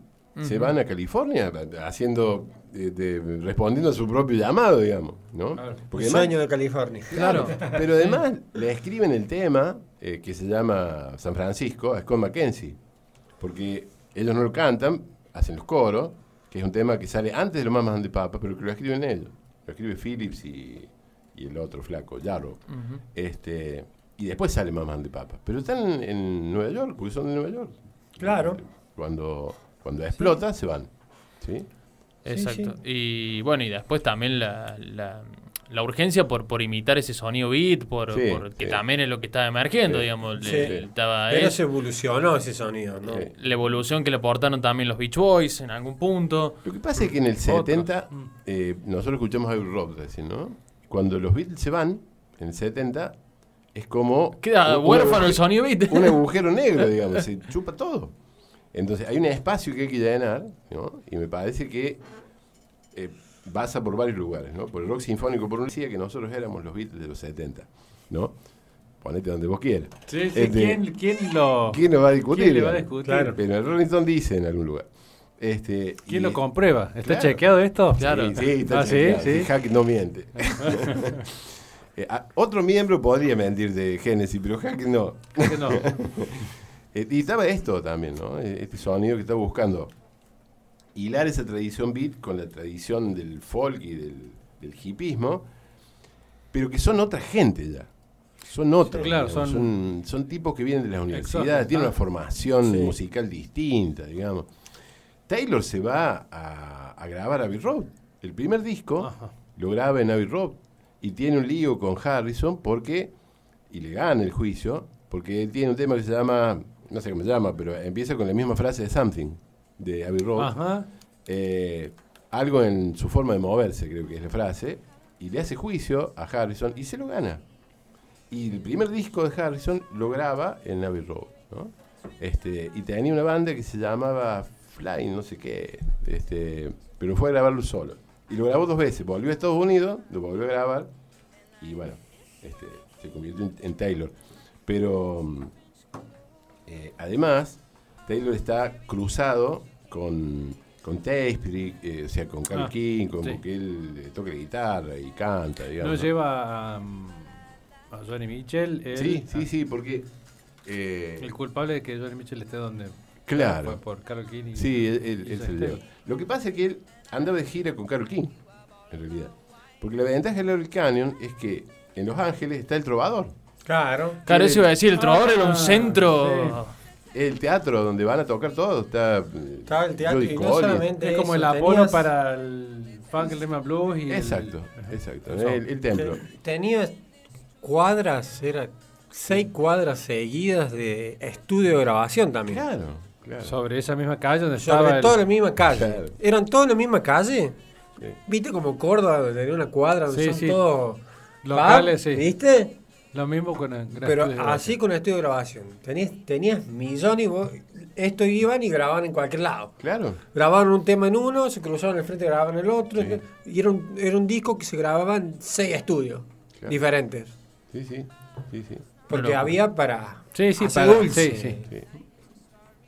Se van a California haciendo, de- de- respondiendo a su propio llamado, digamos. ¿no? Claro. Porque El sueño de California. Claro, pero además le escriben el tema eh, que se llama San Francisco a Scott McKenzie, porque ellos no lo cantan, hacen los coros, que es un tema que sale antes de los Mamas the Papas, pero que lo escriben ellos. Lo escribe Phillips y, y el otro flaco, Jarrow. Ujú. este, y después sale Mamas the Papas. Pero están en, en Nueva York, porque son de Nueva York. Claro. Cuando, cuando explota, se van. ¿sí? Exacto. Y bueno, y después también la, la, la urgencia por, por imitar ese sonido beat, por, Sí, por- que sí. también es lo que estaba emergiendo, Sí. digamos. Sí. Le- estaba Pero es- se evolucionó ese sonido, ¿no? Sí. la evolución que le aportaron también los Beach Boys en algún punto. Lo que pasa es que en el 70, eh, nosotros escuchamos a Road recién, ¿no? Cuando los Beatles se van, en el 70, es como... Queda un- huérfano un- el sonido beat. Un agujero <laughs> negro, digamos, se chupa todo. Entonces hay un espacio que hay que llenar, ¿no? Y me parece que eh, pasa por varios lugares, ¿no? Por el rock sinfónico, por un decía que nosotros éramos los Beatles de los 70, ¿no? Ponete donde vos quieras. Sí, sí, Este, ¿quién, quién lo, ¿Quién lo va a discutir? quién le va a discutir? Claro. Pero el Rolling Stone dice en algún lugar. Este, ¿Quién y- lo comprueba? ¿Está Claro. chequeado esto? Claro. Sí, sí, está Ah, ¿sí? chequeado. ¿Sí? Hack no miente. <laughs> Eh, otro miembro podría mentir de Genesis, pero Hack no. ¿Por qué no? <laughs> Eh, y estaba esto también, ¿no? Eh, Este sonido que estaba buscando. Hilar esa tradición beat con la tradición del folk y del, del hipismo, pero que son otra gente ya. Son otros. Sí, claro, son- son, son tipos que vienen de las universidades, tienen una formación Sí. musical distinta, digamos. Taylor se va a, a grabar Abbey Road. El primer disco Ajá. lo graba en Abbey Road y tiene un lío con Harrison porque, y le gana el juicio, porque él tiene un tema que se llama, no sé cómo se llama, pero empieza con la misma frase de Something, de Abbey Road. Ajá. Eh, algo en su forma de moverse, creo que es la frase, y le hace juicio a Harrison y se lo gana. Y el primer disco de Harrison lo graba en Abbey Road, ¿no? Este, y tenía una banda que se llamaba Fly, no sé qué, este, pero fue a grabarlo solo. Y lo grabó dos veces, volvió a Estados Unidos, lo volvió a grabar, y bueno, este, se convirtió en, en Taylor. Pero mm, eh, además, Taylor está cruzado con, con Tapestry, eh, o sea, con Carl Ah, King, como sí. que él eh, toca la guitarra y canta, No digamos. lleva a, mm, a Johnny Mitchell. él- Sí, sí, ah, sí, porque... eh, El culpable de que Johnny Mitchell esté donde Claro. fue por Carol King. y- Sí, él, él- y él su se lo lleva. Estela. Lo que pasa es que él andaba de gira con Carol King, en realidad. Porque la ventaja de Laurel Canyon es que en Los Ángeles está el trovador. Claro. Claro, eso iba a decir, el trovador Ah, era un centro... El teatro donde van a tocar todo está. Estaba el teatro y no Collins. solamente Es como eso, el Apolo tenías- para el funk, el Rhythm Blues y el- Exacto, exacto. El, el templo. te- Tenías cuadras, era seis cuadras seguidas de estudio de grabación también. Claro, claro. Sobre esa misma calle donde estaba Sobre el- toda la misma calle. Claro. ¿Eran todos en la misma calle? Sí. ¿Viste como Córdoba, tenía una cuadra donde Sí, son sí. todos Locales, pub? sí. ¿Viste? Lo mismo con el gran Pero de así con estudio de grabación. Tenías, tenías millones y vos, esto iban y grababan en cualquier lado. Claro. Grababan un tema en uno, se cruzaban el frente, grababan el otro. Sí. Y era un, era un disco que se grababa en seis estudios Claro. diferentes. Sí, sí. Sí, sí. Porque Pero- había para. Sí, sí, para- dulce. sí, sí.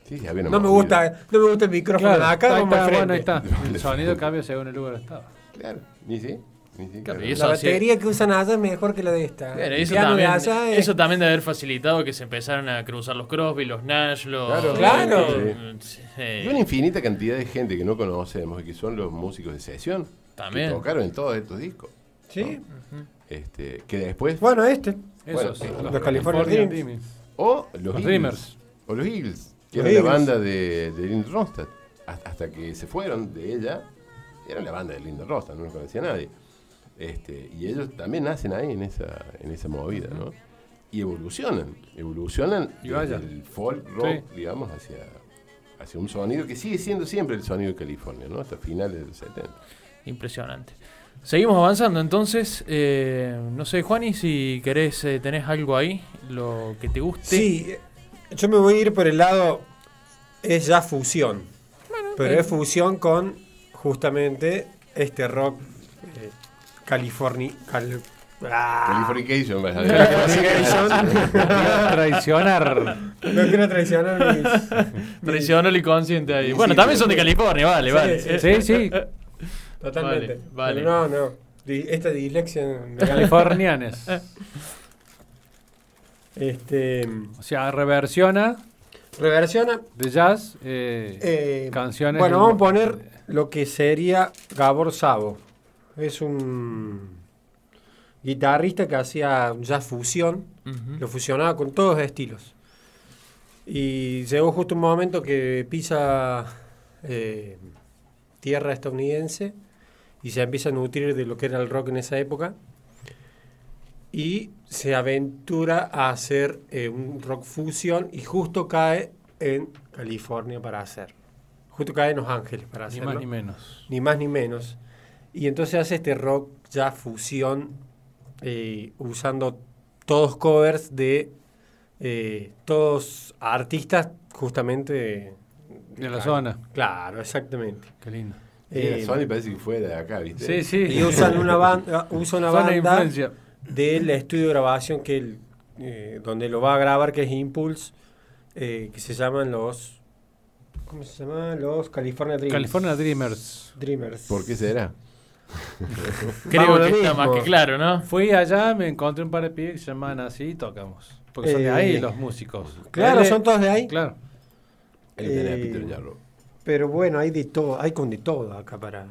Sí, No me, gusta, no me gusta el micrófono Claro, de acá, está, bueno, ahí está. <laughs> El sonido cambia según el lugar donde estaba. Claro, ni sí. Sí Claro, y La hacía- batería que usan allá es mejor que la de esta. Claro, eso, de también, allá es- eso también de haber facilitado que se empezaran a cruzar los Crosby, los Nash, los... Claro. Claro. Sí. Hay una infinita cantidad de gente que no conocemos y que son los músicos de sesión. También. Que tocaron en todos estos discos. Sí. Este, que después. Bueno, este. Bueno, Esos, los, California Dreams. O los, Los Eagles. Dreamers. O los Eagles. Que Los era la banda de, de Linda Ronstadt. Hasta, hasta que se fueron de ella. Era la banda de Linda Ronstadt, no lo conocía nadie. Este, y ellos también nacen ahí en esa, en esa movida, ¿no? Y evolucionan. Evolucionan Y desde el folk rock, digamos, hacia, hacia un sonido que sigue siendo siempre el sonido de California, ¿no? Hasta finales de los 70. Impresionante. Seguimos avanzando entonces. eh, no sé, Juani, si querés, eh, tenés algo ahí, lo que te guste. Sí, yo me voy a ir por el lado. Es ya fusión. pero es fusión con justamente este rock eh, californi- cal- ah, Californication, vas a ver. <laughs> Traicionar. no quiero traicionar mis. <laughs> Traicionó el inconsciente ahí. Bueno, sí, también son de California, vale, Sí, vale. sí, Sí. Totalmente. Vale, vale. Pero no, no. Esta dislexia. de- <laughs> Californianes. Este. O sea, reversiona Reversiona. de jazz eh, eh, canciones. Bueno, vamos a poner lo que sería Gabor Sabo. Es un guitarrista que hacía jazz fusión. Ujú. Lo fusionaba con todos los estilos. Y llegó justo un momento que pisa eh, tierra estadounidense y se empieza a nutrir de lo que era el rock en esa época. y se aventura a hacer eh, un rock fusión y justo cae en California para hacer. Justo cae en Los Ángeles para Ni hacerlo. más ni menos. Ni más ni menos. Y entonces hace este rock ya fusión eh, usando todos covers de eh, todos artistas justamente de, De la zona. Claro, exactamente. Qué lindo. Eh, Sony parece que fuera de acá, ¿viste? Sí, sí. y usan una <laughs> banda, usa una de banda influencia. del estudio de grabación que él, eh, donde lo va a grabar, que es Impulse, eh, que se llaman los ¿cómo se llaman? Los California Dreamers. California Dreamers. Dreamers. ¿Por qué será? Creo Vamos, que está mismo. más que claro, ¿no? Fui allá, me encontré un par de pibes que se llaman así y tocamos. Porque son de Eh, ahí los músicos. Claro, son todos de ahí. Claro. Eh. Pero bueno, hay de todo, hay con de todo acá para.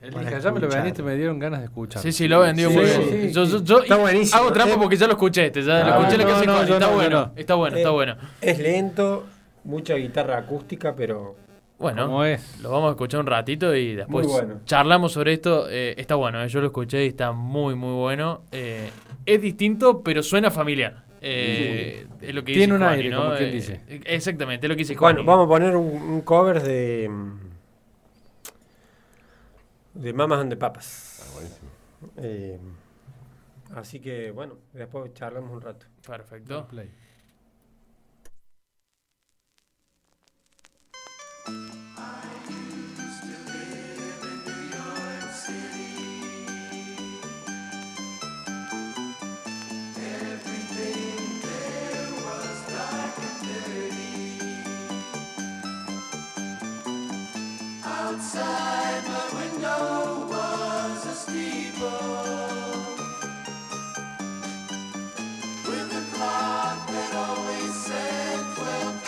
Él Para dije, allá me lo veniste, me dieron ganas de escuchar. Sí, sí, lo ha vendido Sí, muy sí, bien. sí. Yo, yo- yo- Está buenísimo. Hago trampa Eh, porque ya lo escuché este, ya lo escuché lo que no, hace no, Está bueno, no. está bueno, está Eh, bueno. Es lento, mucha guitarra acústica, pero Bueno, ¿Cómo es? lo vamos a escuchar un ratito y después bueno. charlamos sobre esto. Eh, está bueno, eh, yo lo escuché y está muy, muy bueno. Eh, es distinto, pero suena familiar. Eh, es lo que Tiene dice un Juani, aire, ¿no? como quien dice. exactamente, es lo que dice Juan. bueno, vamos a poner un, un cover de. mm, de Mamas and the Papas. Ah, buenísimo. Eh, así que bueno, después charlamos un rato. Perfecto. Play. Outside my window was a steeple with a clock that always said twelve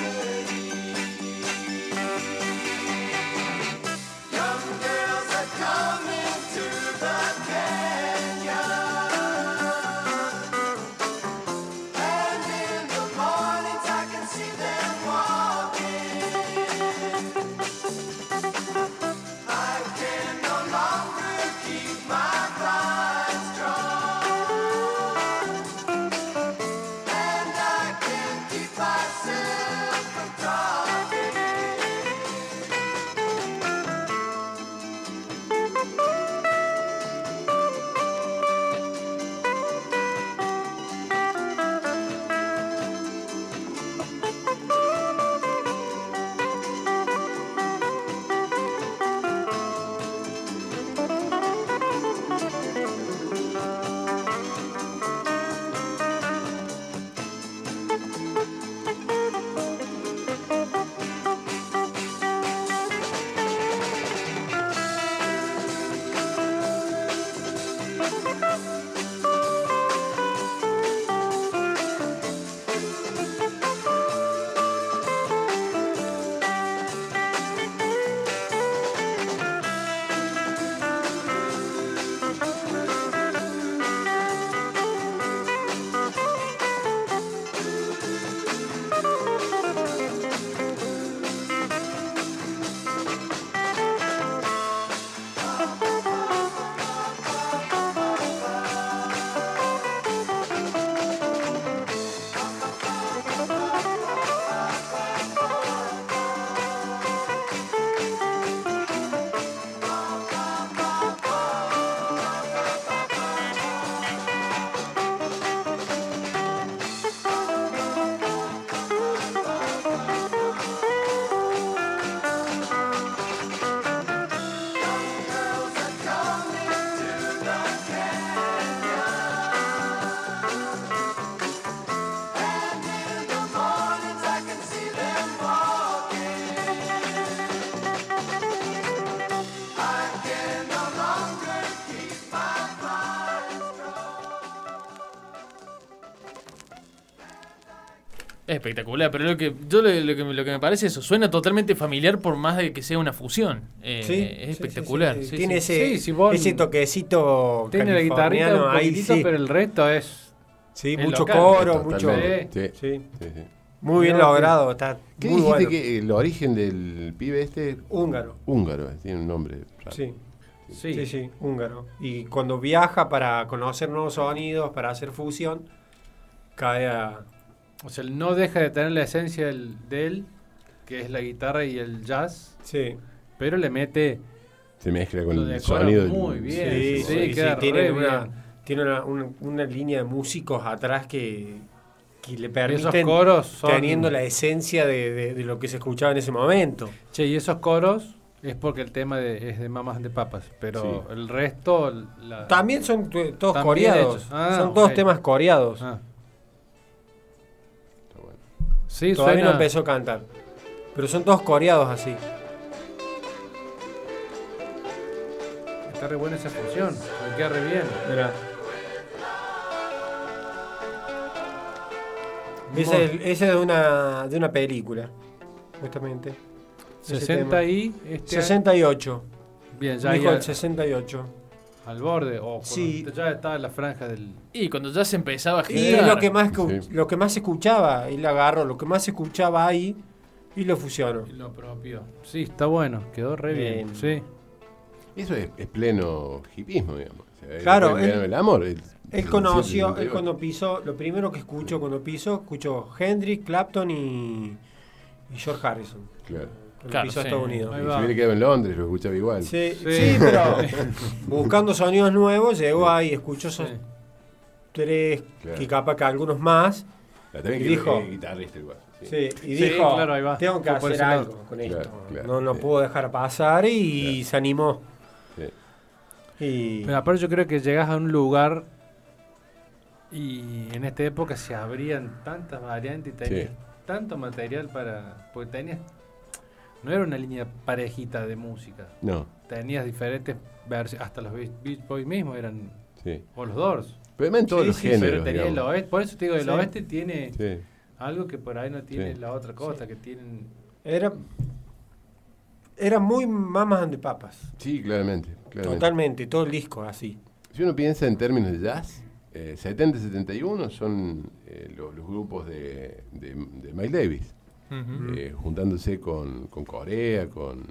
Espectacular, pero lo que yo lo, lo que, lo que me parece es eso, suena totalmente familiar por más de que sea una fusión. Eh, Sí, es espectacular. sí, sí. sí, Tiene sí. ese, Sí, si vos- ese toquecito Tiene la guitarrita un ahí, poquitito, pero el resto es. Sí, es mucho local. coro, mucho. Totalmente. Sí. Sí. Sí, sí. Muy bien logrado, está ¿Qué muy dijiste bueno. que el origen del pibe este? Húngaro. Húngaro, tiene un nombre raro. Sí. Sí. Sí, sí, húngaro. Y cuando viaja para conocer nuevos sonidos, para hacer fusión, cae a... O sea, él no deja de tener la esencia del- de él, que es la guitarra y el jazz, Sí, pero le mete... Se mezcla con el sonido. del- muy bien. sí, sí, sí, sí, queda tiene, una, tiene una, una- una línea de músicos atrás que, que le Esos permiten, coros son... teniendo la esencia de, de- de lo que se escuchaba en ese momento. Che, y esos coros es porque el tema de- es de Mamas de Papas, pero el resto... la- También son tu- todos coreados. Ah, son todos ok. temas coreados. Ah. Sí, Todavía suena... no empezó a cantar, pero son todos coreados así. Está re buena esa fusión, me queda re bien. Mirá. Ese es, ese es de una de una película, justamente. Ese 60 tema. y... Este 68. Bien, ya Dijo el al, 68. Al borde, o cuando Sí. ya estaba en la franja del... Y cuando ya se empezaba a Y girar. es lo que más Sí. lo que más se escuchaba, y lo agarró, lo que más se escuchaba ahí y lo fusionó. y lo propio. Sí, está bueno, quedó re bien. Bien. Sí. Eso es, es pleno hipismo, digamos. O sea, Claro, el, él- el amor. el- Él conoció, él 68. cuando pisó, lo primero que escuchó cuando pisó, escuchó Hendrix, Clapton y, y George Harrison. Claro. Claro, pisó sí. Estados Unidos. Y si hubiera quedado en Londres, lo escuchaba igual. Sí, Sí. sí, pero <laughs> buscando sonidos nuevos, llegó ahí, escuchó esos Sí. tres, Claro. que capaz que algunos más. La también Y que dijo- guitarrista igual. sí. Sí, y Sí, dijo, claro, ahí va. tengo que hacer algo con Claro, esto. claro, no no sí. puedo dejar pasar y Claro. se animó. Sí. Y Pero aparte yo creo que llegas a un lugar y en esta época se abrían tantas variantes y tenías Sí. tanto material para... Porque tenías... No era una línea parejita de música. No, Tenías diferentes versiones, hasta los Beach Boys mismos eran... sí. O los Doors. Pero además en todos Sí, los sí, Pero géneros. tenía el oeste, por eso te digo, el Sí. oeste tiene Sí. algo que por ahí no tiene Sí. la otra cosa, que tienen... era, era muy mamas de papas. Sí, claramente. claramente. Totalmente, todo el disco así. Si uno piensa en términos de jazz, eh, 70-71 son eh, lo- los, grupos de, de, de Miles Davis, Eh, juntándose con, con Corea, con,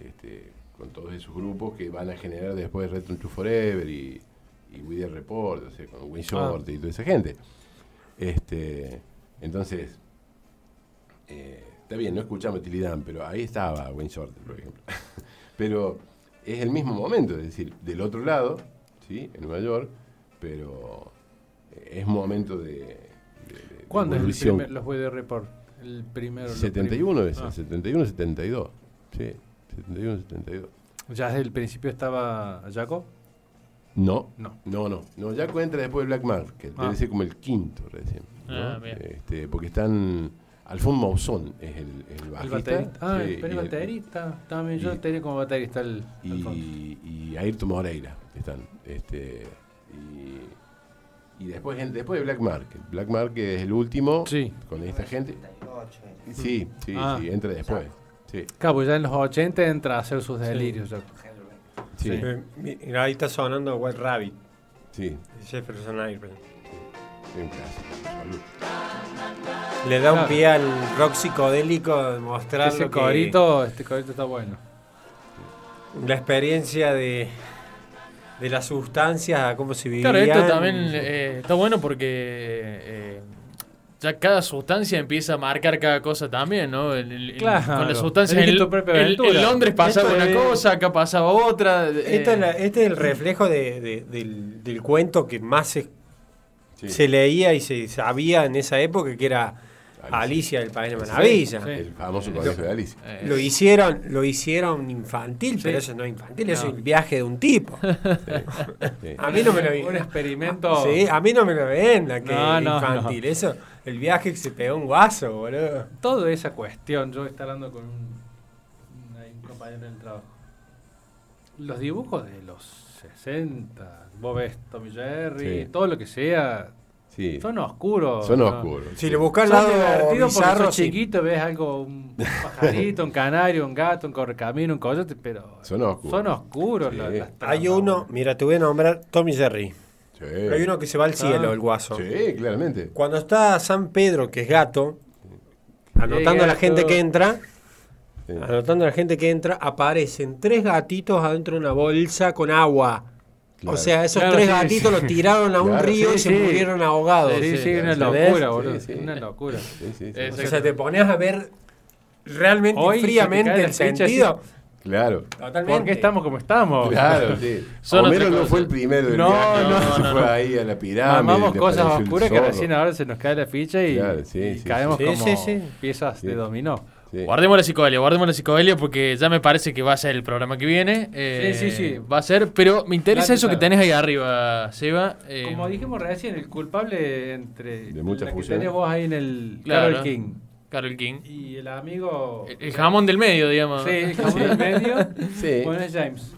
este, con todos esos grupos que van a generar después Return to Forever y, y We The Report, o sea, con Wayne Shorty y toda esa gente. Este, entonces, eh, está bien, no escuchamos Tilly Dan, pero ahí estaba Wayne Shorter, por ejemplo. <laughs> pero es el mismo momento, es decir, del otro lado, ¿sí? en Nueva York, pero es momento de. de- de ¿Cuándo es el primer, los voy de report? El primero. los 71 es, Ah. 71, 72. Sí, 71, 72. ¿Ya desde el principio estaba Jaco? No, No. no, no. No, ya entra después de Black Market, Ah. debe ser como el quinto recién. ¿no? Ah, bien. Este, porque están. Alfon Mausson es el, el baterista. Ah, sí, pero el baterista. También yo y- tenía como baterista el. Alfonso. y, y Ayrton Moreira están este y, y después después de Black Market Black Market es el último Sí. con esta gente sí sí Ah. sí entra después sí Claro, pues ya en los 80 entra a hacer sus delirios. Sí Sí. Eh, Mira, ahí está sonando White Rabbit, sí, Jefferson Airplane. Le da un pie al rock psicodélico de mostrar Ese lo que- corito, este corito está bueno. la experiencia de, de las sustancias, a cómo se vivían. Claro, esto también eh, está bueno porque eh, ya cada sustancia empieza a marcar cada cosa también, ¿no? El- el- Claro. Con las sustancias en, Londres pasaba Esto una es- cosa, acá pasaba otra. eh, Esta es la- este es el reflejo de- de- del, del cuento que más se, Sí. se leía y se sabía en esa época, que era Alicia del País de Maravilla. Sí. el famoso colegio de Alicia eh, Lo hicieron, lo hicieron infantil, pero eso no es infantil, eso es el viaje de un tipo. <laughs> Sí. A mí no me lo Un experimento. Sí, a mí no me lo venda que No, no, infantil. no. Eso, el viaje que se pegó un guaso, boludo. Toda esa cuestión, yo estaba hablando con un, un- compañero del trabajo. Los dibujos de los 60, vos ves Tommy Jerry, Sí. todo lo que sea, sí son oscuros. son ¿no? oscuros Si le buscas lado divertidos porque bizarro, sos sí. chiquito, ves algo, un pajarito, un canario, un gato, un correcamino, un coyote, pero Son oscuros. son oscuros. Sí. las- las Hay uno, mira, te voy a nombrar Tommy Jerry. Sí. Hay uno que se va al cielo, Ah. el guaso. sí claramente Cuando está San Pedro, que es gato, anotando a la gente que entra, Sí. Anotando a la gente que entra, aparecen tres gatitos adentro de una bolsa con agua. Claro. O sea, esos Claro, tres sí, gatitos sí. los tiraron a un Claro, río sí, y se sí. murieron ahogados. Sí, sí, una locura, boludo. Sí, sí. Una locura. Sí, sí, sí. Es- O sea, te ponías a ver realmente Hoy fríamente el sentido. Claro. Totalmente. ¿Por qué estamos como estamos? Claro, sí. <laughs> Homero no fue el primero del No, viaje, no, se no, fue no. ahí a la pirámide. Amamos le cosas oscuras que recién ahora se nos cae la ficha y, Claro, sí, y sí, caemos sí. como Sí, sí, sí. piezas Sí. de dominó. Sí. Guardemos la psicodelia, guardemos la psicodelia porque ya me parece que va a ser el programa que viene. Eh, Sí, sí, sí. Va a ser, pero me interesa Claro, eso que tenés ahí arriba, Seba. eh, Como dijimos recién, el culpable entre De muchas que fusiones. tenés vos ahí en el Claro. Carol King Carol King. y el amigo... El, el jamón del medio, digamos. Sí, el jamón del medio. <laughs> Sí. Bueno, es James.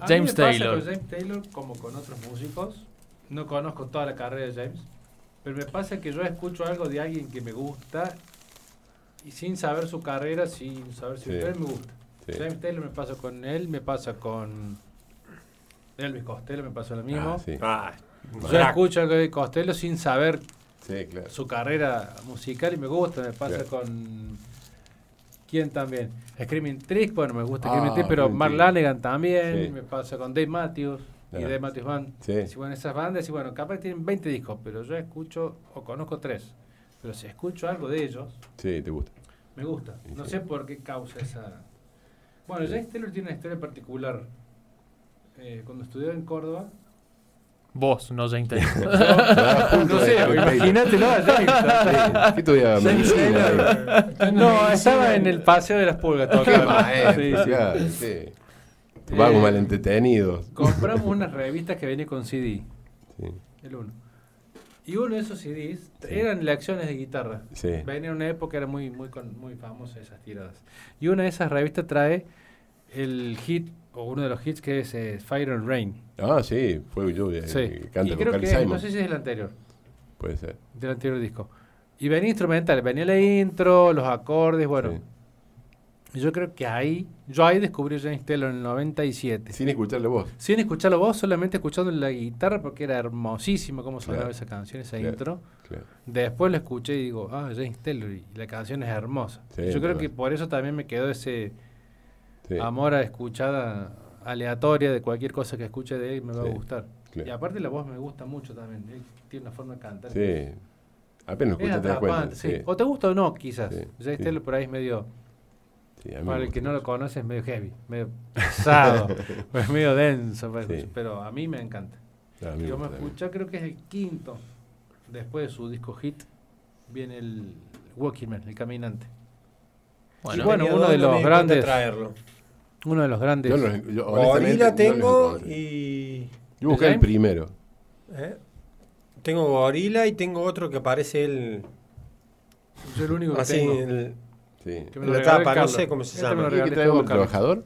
A mí James me pasa Taylor. con James Taylor como con otros músicos. No conozco toda la carrera de James. Pero me pasa que yo escucho algo de alguien que me gusta y sin saber su carrera, sin saber su Sí. historia, me gusta. Sí. James Taylor me pasa con él, me pasa con Elvis Costello, me pasa lo mismo. Ah, sí. Ah, Yo crack. escucho algo de Costello sin saber Sí, claro. su carrera musical y me gusta, me pasa Claro. con quién también, Screaming Trick, bueno me gusta Ah, Screaming Trick, pero Mark. Lanegan también, Sí. me pasa con Dave Matthews y Ah. Dave Matthews Band. Sí. Sí, bueno, esas bandas, y bueno, capaz tienen 20 discos, pero yo escucho o conozco tres. Pero si escucho algo de ellos, Sí, te gusta. me gusta. No Sí. sé por qué causa esa. Bueno, James Taylor tiene una historia particular. Eh, cuando estudió en Córdoba, Vos, no James <laughs> <laughs> Taylor. no sé, imagínatelo a James. ¿Qué medicina? ahí? No, estaba en el Paseo de las Pulgas Qué Sí, sí. Vamos Eh, mal entretenidos. Compramos unas revistas que venía con CD, Sí, el uno. Y uno de esos CDs Sí. eran lecciones de guitarra. sí. Venía en una época, era muy, muy, muy famosa esas tiradas. Y una de esas revistas trae el hit, o uno de los hits que es eh, Fire and Rain. Ah, sí, Fuego y Lluvia. Sí. que Canta y creo que, Simon. no sé si es el anterior, Puede ser. del anterior disco. Y venía instrumental, venía la intro, los acordes, bueno. Sí. Yo creo que ahí, yo ahí descubrí James Taylor en el 97. Sin escucharle vos. Sin escucharlo vos, solamente escuchando la guitarra porque era hermosísimo cómo sonaba Claro. esa canción, esa Claro. intro. Claro. Después lo escuché y digo, ah, James Taylor, y la canción es hermosa. Sí, Yo creo que por eso también me quedó ese Sí. amor a escuchada aleatoria de cualquier cosa que escuche de él me va a gustar. Y aparte la voz me gusta mucho también. Él tiene una forma de cantar. Sí. Apenas escuchas te das cuenta. O te gusta o no, quizás. James. Taylor por ahí es medio, Sí, a mí me para el que no lo conoce, es medio heavy, medio pesado, <laughs> es medio denso, Sí. escuchar, pero a mí me encanta. A mí me Yo me escuché, creo que es el quinto. Después de su disco hit, viene el Walking Man, el caminante. Bueno, Y bueno, Tenía uno de los grandes- traerlo. Uno de los grandes. Yo, tengo y. Yo busqué el primero. ¿eh? Tengo Gorila y tengo otro que aparece él Yo el único que así tengo. en, el- Sí. Que me la tapa, no sé cómo se Este me llama. lo ¿Y qué trae Carlos. trabajador?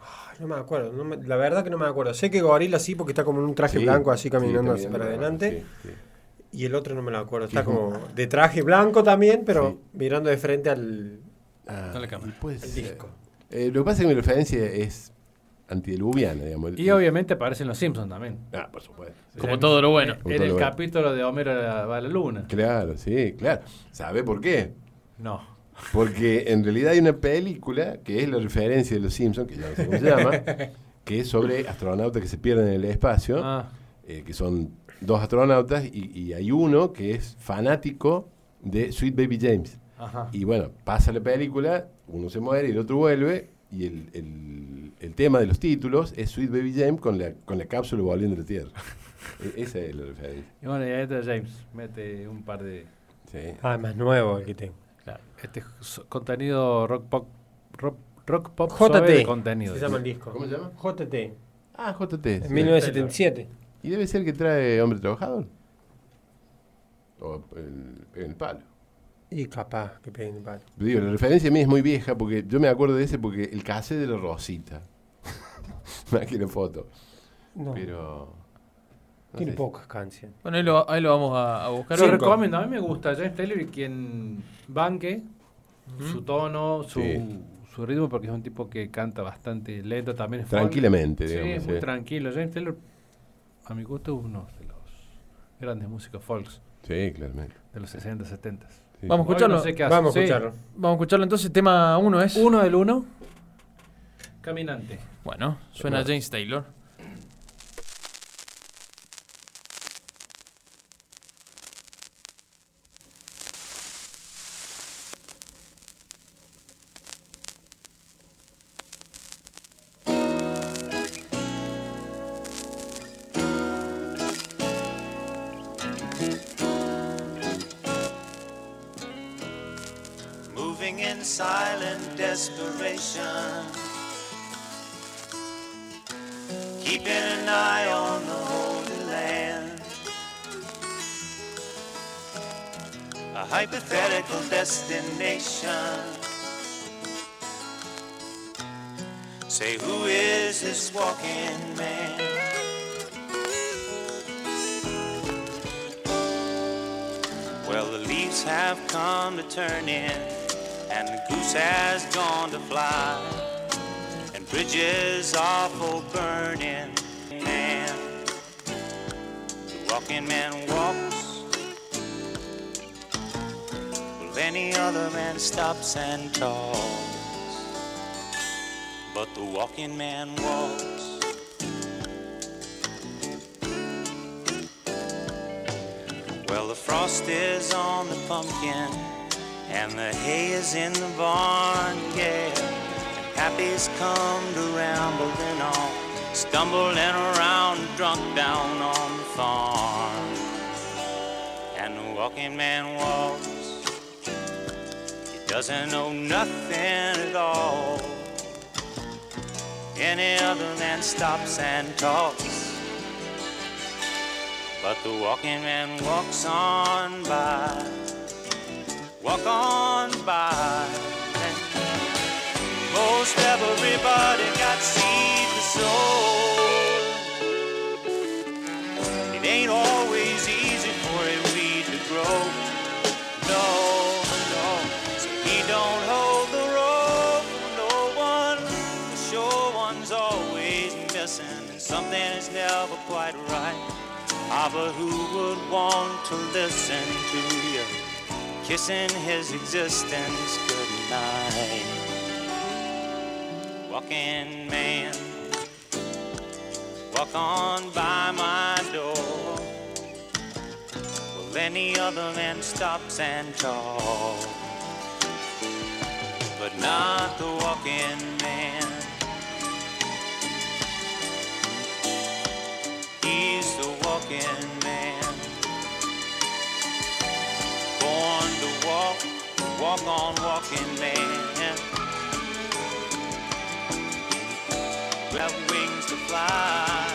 Ay, no me acuerdo, no me- la verdad que no me acuerdo. Sé que Gorila sí, porque está como en un traje Sí, blanco así sí, caminando así caminando, para adelante. sí, sí. Y el otro no me lo acuerdo. Sí, Está como- de traje blanco también, pero Sí. mirando de frente al, Ah, al ser. disco. Eh, lo que pasa es que mi referencia es antidiluviana, digamos. Y obviamente aparecen los Simpsons también. Ah, por supuesto. sí. como todo lo bueno. Como En el bueno. capítulo de Homero va a la luna. Claro, sí, claro. ¿Sabe por qué? No. Porque en realidad hay una película que es la referencia de los Simpsons, que ya no sé cómo se <laughs> llama, que es sobre astronautas que se pierden en el espacio, Ah, eh, que son dos astronautas, y, y hay uno que es fanático de Sweet Baby James. ajá. Y bueno, pasa la película, uno se muere y el otro vuelve, y el, el- el tema de los títulos es Sweet Baby James con la, con la cápsula volviendo a la Tierra. <laughs> E- Esa es la referencia. Y bueno, y ahí entra James. Mete un par de. Sí. Ah, más nuevo el que tengo. Este es contenido rock pop. Rock, rock pop JT. suave de contenido. Se llama el disco. ¿Cómo se llama? JT. Ah, JT. En sí. 1977. ¿Y debe ser que trae Hombre Trabajador? O el, el palo. Y capaz que peguen el palo. Digo, la referencia a mí es muy vieja porque yo me acuerdo de ese porque el cassette de la Rosita. <laughs> Más que la foto. No, Pero. No tiene pocas canciones. Bueno, ahí lo, ahí lo vamos a, a buscar. Lo Cinco. recomiendo. A mí me gusta James Taylor y quien banque su tono, su, Sí. su ritmo, porque es un tipo que canta bastante lento también. Es folk. Tranquilamente, Sí, digamos. es muy sí. tranquilo. James Taylor, a mi gusto, es uno de los grandes músicos folks. Sí, claramente. de los 60, 70. Sí. Vamos a escucharlo. no sé qué hace. Vamos a Sí. escucharlo. Vamos a escucharlo entonces. Tema 1 es. Uno del uno. Caminante. Bueno, suena James Taylor. Moving in silent desperation, keeping an eye on the Holy Land. A hypothetical destination. Say, who is this walking man? Well, the leaves have come to turn in, and the goose has gone to fly, and bridges are for burning. Man, the walking man walks, while any other man stops and talks. But the walking man walks. Well, the frost is on the pumpkin, and the hay is in the barn, yeah. And Pappy's come to rambling on, stumbling around, drunk down on the farm. And the walking man walks, he doesn't know nothing at all. Any other man stops and talks. But the walking man walks on by, walk on by. Most everybody got seed to sow. It ain't always easy for a weed to grow. No, no, so he don't hold the rope for no one. The sure one's always missing, and something is never quite right. Ah, but who would want to listen to you kissing his existence goodnight? Walking man, walk on by my door. Well, any other man stops and talks, but not the walking man. He's the walking man. Born to walk, walk on walking man. Have wings to fly.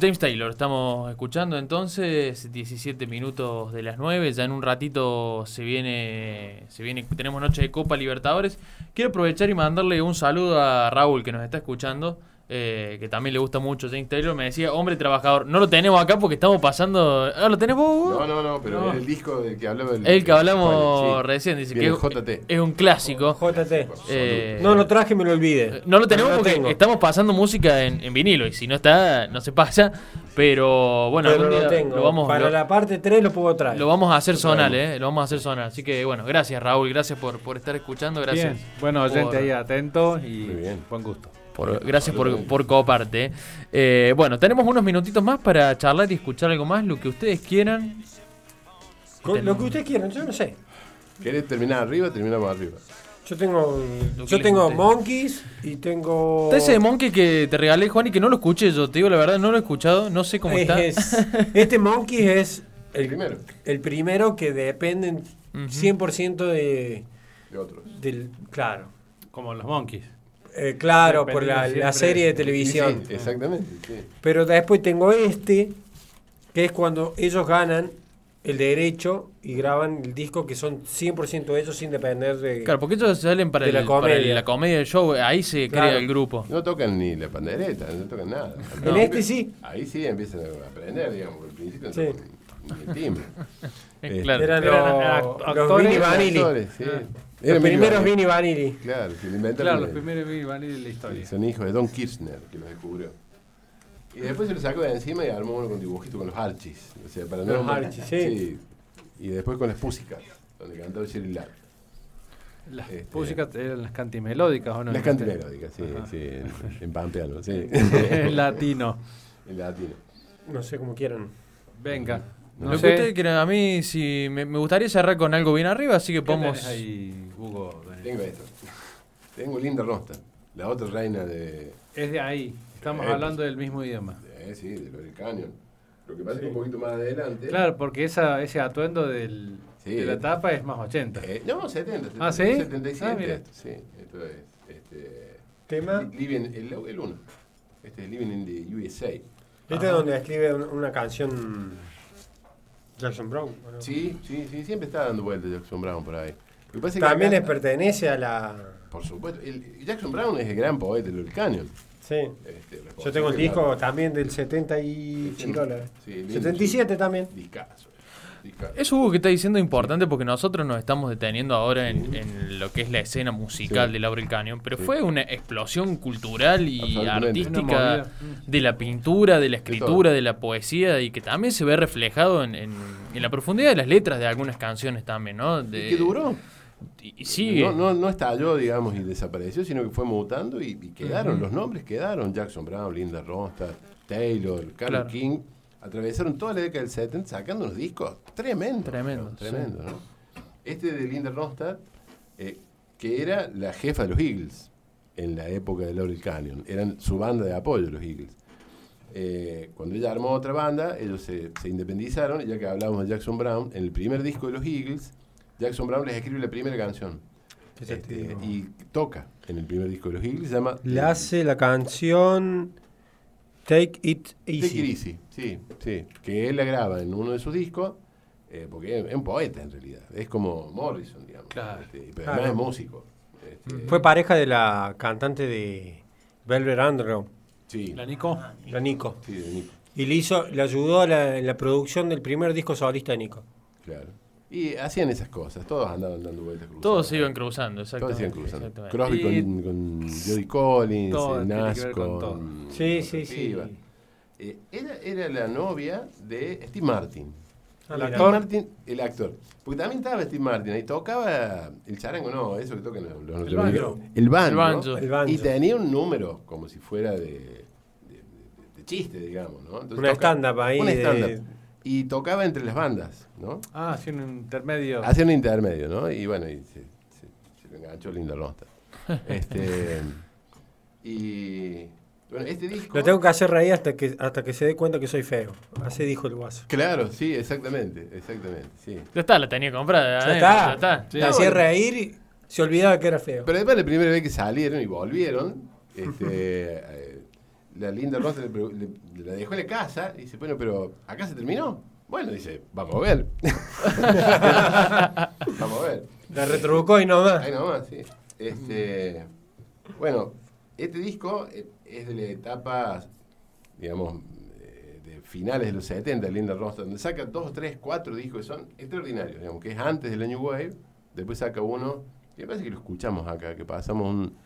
James Taylor, estamos escuchando entonces 17 minutos de las 9, ya en un ratito se viene, se viene, tenemos noche de Copa Libertadores. Quiero aprovechar y mandarle un saludo a Raúl que nos está escuchando, eh, que también le gusta mucho James Taylor, me decía, hombre trabajador, no lo tenemos acá porque estamos pasando... ¿Ah, ¿Lo tenés vos? No, no, no, pero No. es el disco del que hablaba. El que hablamos sí. recién, dice que es- JT. es un clásico. JT. Eh, No lo traje, me lo olvidé. No lo tenemos No lo porque tengo. estamos pasando música en, en vinilo y si no está, no se pasa. Pero bueno, Pero algún lo día tengo. lo vamos, Para lo- la parte 3 lo puedo traer. lo vamos a hacer Lo sonar, traemos. ¿eh? Lo vamos a hacer sonar. Así que bueno, gracias Raúl, gracias por, por estar escuchando, gracias. Bien. Bueno, oyente por- ahí atento y Muy bien. buen gusto. Por- gracias por, por coparte. Eh, bueno, tenemos unos minutitos más para charlar y escuchar algo más, lo que ustedes quieran. Con- Lo que ustedes quieran, yo no sé. ¿Querés terminar arriba? Terminamos arriba. Yo tengo, yo tengo guste. Monkeys y tengo. Está ese de Monkey que te regalé, Juan, y que no lo escuché yo, te digo la verdad, no lo he escuchado, no sé cómo está. Es- <laughs> este Monkey es el, primero. el primero que dependen 100% de, De otros. del. Claro. Como los Monkeys. Eh, claro, por la, la serie de televisión. sí, exactamente. sí. Pero después tengo este, que es cuando ellos ganan el derecho y graban el disco que son 100% ellos sin depender de... Claro, porque ellos salen para, De la para comedia. la comedia del show, ahí se Claro. crea el grupo. No tocan ni la pandereta, no tocan nada. <laughs> En este sí. Ahí sí empiezan a aprender, digamos, al principio no Sí. tocan ni el timbre. Eh, <laughs> claro. Eran Eran los, act- los actores, Vanilli. Actores, sí. Ah. Los primeros Vanilli. Vinny Vanilli. Claro, se lo inventaron. Claro, los primeros Big Bang de la historia. son hijos de Don Kirchner, que los descubrió. Y después se lo sacó de encima y armó uno con dibujito con los Archies. O sea, para no Los Archies, sí. Y después con las Pussycat, donde cantaba Sherry Lark. Las Este- músicas eran las cantimelódicas, ¿o no? Las cantimelódicas, sí, Ajá. sí, en, en pampeano, sí. <laughs> En latino. en latino. No sé cómo quieran. Venga. No Lo que sé. ustedes quieran, a mí sí, me, me gustaría cerrar con algo bien arriba, así que ¿Qué podemos... ahí, Hugo? Tengo esto. Tengo Linda Ronstadt, la otra reina de. Es de ahí. Estamos Eh, hablando del mismo idioma. de sí, de Lorel Canyon. Lo que pasa es que un poquito más adelante. Claro, porque esa, ese atuendo del, Sí. de la tapa es más 80. Eh, no, 70. Ah, ¿sí? 77. Ah, mira. esto, sí, esto es. Este, Tema. Li- Living, el, el uno. Este es Living in the USA. Este es donde escribe un- una canción Jackson Brown. Sí, sí, sí, siempre está dando vueltas Jackson Brown por ahí. Que que También acá- les pertenece a la... Por supuesto. el- Jackson Brown es el gran poeta del Canyon. Sí. Este, Yo tengo el disco también del 70 y... Sí, sí, lindo. 77 también. discazo. Eso Hugo que está diciendo importante porque nosotros nos estamos deteniendo ahora en, en lo que es la escena musical Sí. de Laurel Canyon, pero Sí. fue una explosión cultural y artística de la pintura, de la escritura, de la poesía y que también se ve reflejado en, en- en la profundidad de las letras de algunas canciones también, ¿no? De, ¿Y qué duró? Y, sigue. No, no, no estalló, digamos, y desapareció, sino que fue mutando y, y quedaron, los nombres quedaron. Jackson Brown, Linda Ronstadt, Taylor, Carl Claro. King. Atravesaron toda la década del 70 sacando unos discos tremendos. Tremendos, ¿no? Tremendos, ¿no? Este de Linda Ronstadt, eh, que era la jefa de los Eagles en la época de Laurel Canyon. Eran su banda de apoyo, los Eagles. Eh, cuando ella armó otra banda, ellos se, se independizaron, ya que hablábamos de Jackson Brown, en el primer disco de los Eagles, Jackson Brown les escribe la primera canción. ¿Qué te Este, y toca en el primer disco de los Eagles, se llama Le hace la canción Take It Take Easy. It Easy, sí, sí, que él la graba en uno de sus discos, eh, porque es, es un poeta en realidad, es como Morrison, digamos, Claro. este, pero Claro. además es músico. este, Fue pareja de la cantante de Velvet Underground, sí, La Nico. la Nico. sí, de Nico, Y le hizo, le ayudó a la, en la producción del primer disco solista de Nico. claro. Y hacían esas cosas, todos andaban dando vueltas cruzadas. Todos se iban cruzando, Todos exactamente. se iban cruzando. Crosby Y- con, con Jodie Collins, Todo eh, ver con todo. Sí, sí, sí. Eh, ella era la novia de Steve Martin. Ah, el, actor, Martin, el actor. Porque también estaba Steve Martin ahí. Tocaba el charango, no, eso que tocan los, los banjo. El banjo. El banjo. El banjo. Y tenía un número como si fuera de, de, de- de chiste, digamos. ¿no? Entonces Una toca- stand-up ahí Un de- stand-up. Y tocaba entre las bandas, ¿no? Ah, sí, un intermedio. Hacía un intermedio, ¿no? Y bueno, y se, se, se lo enganchó Linda Ronstadt. <laughs> este, y bueno, este disco... Lo tengo que hacer reír hasta que, hasta que se dé cuenta que soy feo. Así dijo el guaso. Claro, sí, exactamente, exactamente, sí. Ya está, la tenía comprada. Ya eh, está. ya está. Sí. Le hacía reír y se olvidaba que era feo. Pero después la primera vez que salieron y volvieron, este, <laughs> eh, la Linda Ronstadt le, la dejó en la casa y dice, bueno, pero acá se terminó. Bueno, dice, vamos a ver. <laughs> vamos a ver. La retrucó y no más. Ahí nomás, sí. Este, bueno, este disco eh, es de la etapa, digamos, eh, de finales de los 70, Linda Ronstadt, donde saca dos, tres, cuatro discos que son extraordinarios, digamos, que es antes de la New Wave, después saca uno, y me parece que lo escuchamos acá, que pasamos un,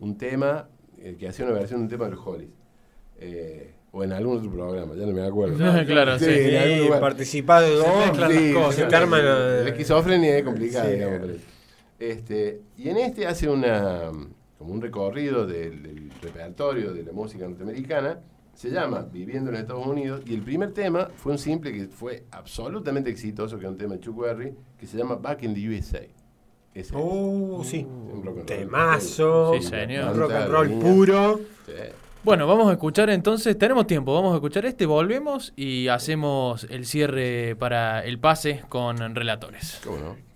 un tema, eh, que hacía una versión de un tema de los Hollies. Eh, o en algún otro programa, ya no me acuerdo. Claro, sí. en algún Sí, participar de dos. mezclan las cosas. la- La esquizofrenia es complicada, Sí. digamos. pero- Este, y en este hace una como un recorrido del, del repertorio de la música norteamericana. Se llama Viviendo en Estados Unidos. Y el primer tema fue un simple que fue absolutamente exitoso, que es un tema de Chuck Berry, que se llama Back in the USA. Ese es. Uh, sí. Un rock and roll. Temazo. Sí, señor. Un rock and roll puro. Sí. Bueno, vamos a escuchar entonces, tenemos tiempo, vamos a escuchar este, volvemos y hacemos el cierre para el pase con relatores. ¿Cómo no?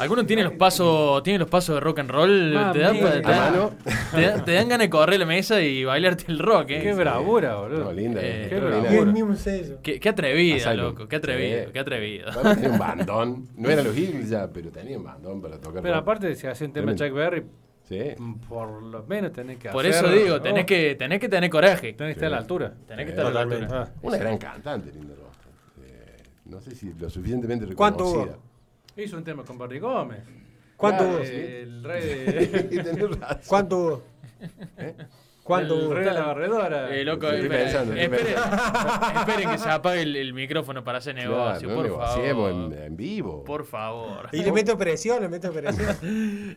Algunos tienen los pasos, tienen los pasos de rock and roll, te dan, te, dan- te dan- te dan ganas de correr la mesa y bailarte el rock, ¿eh? Qué bravura, boludo. No, linda. Eh, qué sello. Qué, qué atrevida, loco, qué atrevido, Sí. qué atrevido. Tenía un bandón. No eran los Eagles ya, pero tenían bandón para tocar. Pero rock. aparte, si hacía un tema de Chuck Berry, Sí. mm, por lo menos tenés que Por hacer- eso digo, tenés oh, que, tenés que tener coraje. tenés que estar a la altura. Tenés que Sí, estar a la altura. Ah, Una gran cantante, Linda. Eh, no sé si lo suficientemente ¿Cuánto reconocida. Hizo un tema con Barry Gómez. ¿Cuánto hubo? El <laughs> rey de. ¿Cuánto hubo? ¿Cuánto el rey de la barredora. Eh, loco, Estoy esperen, pensando, estoy esperen, esperen que se apague el, el micrófono para hacer negocio, Claro, no por favor. en, en vivo. Por favor. Y le meto presión, le meto presión.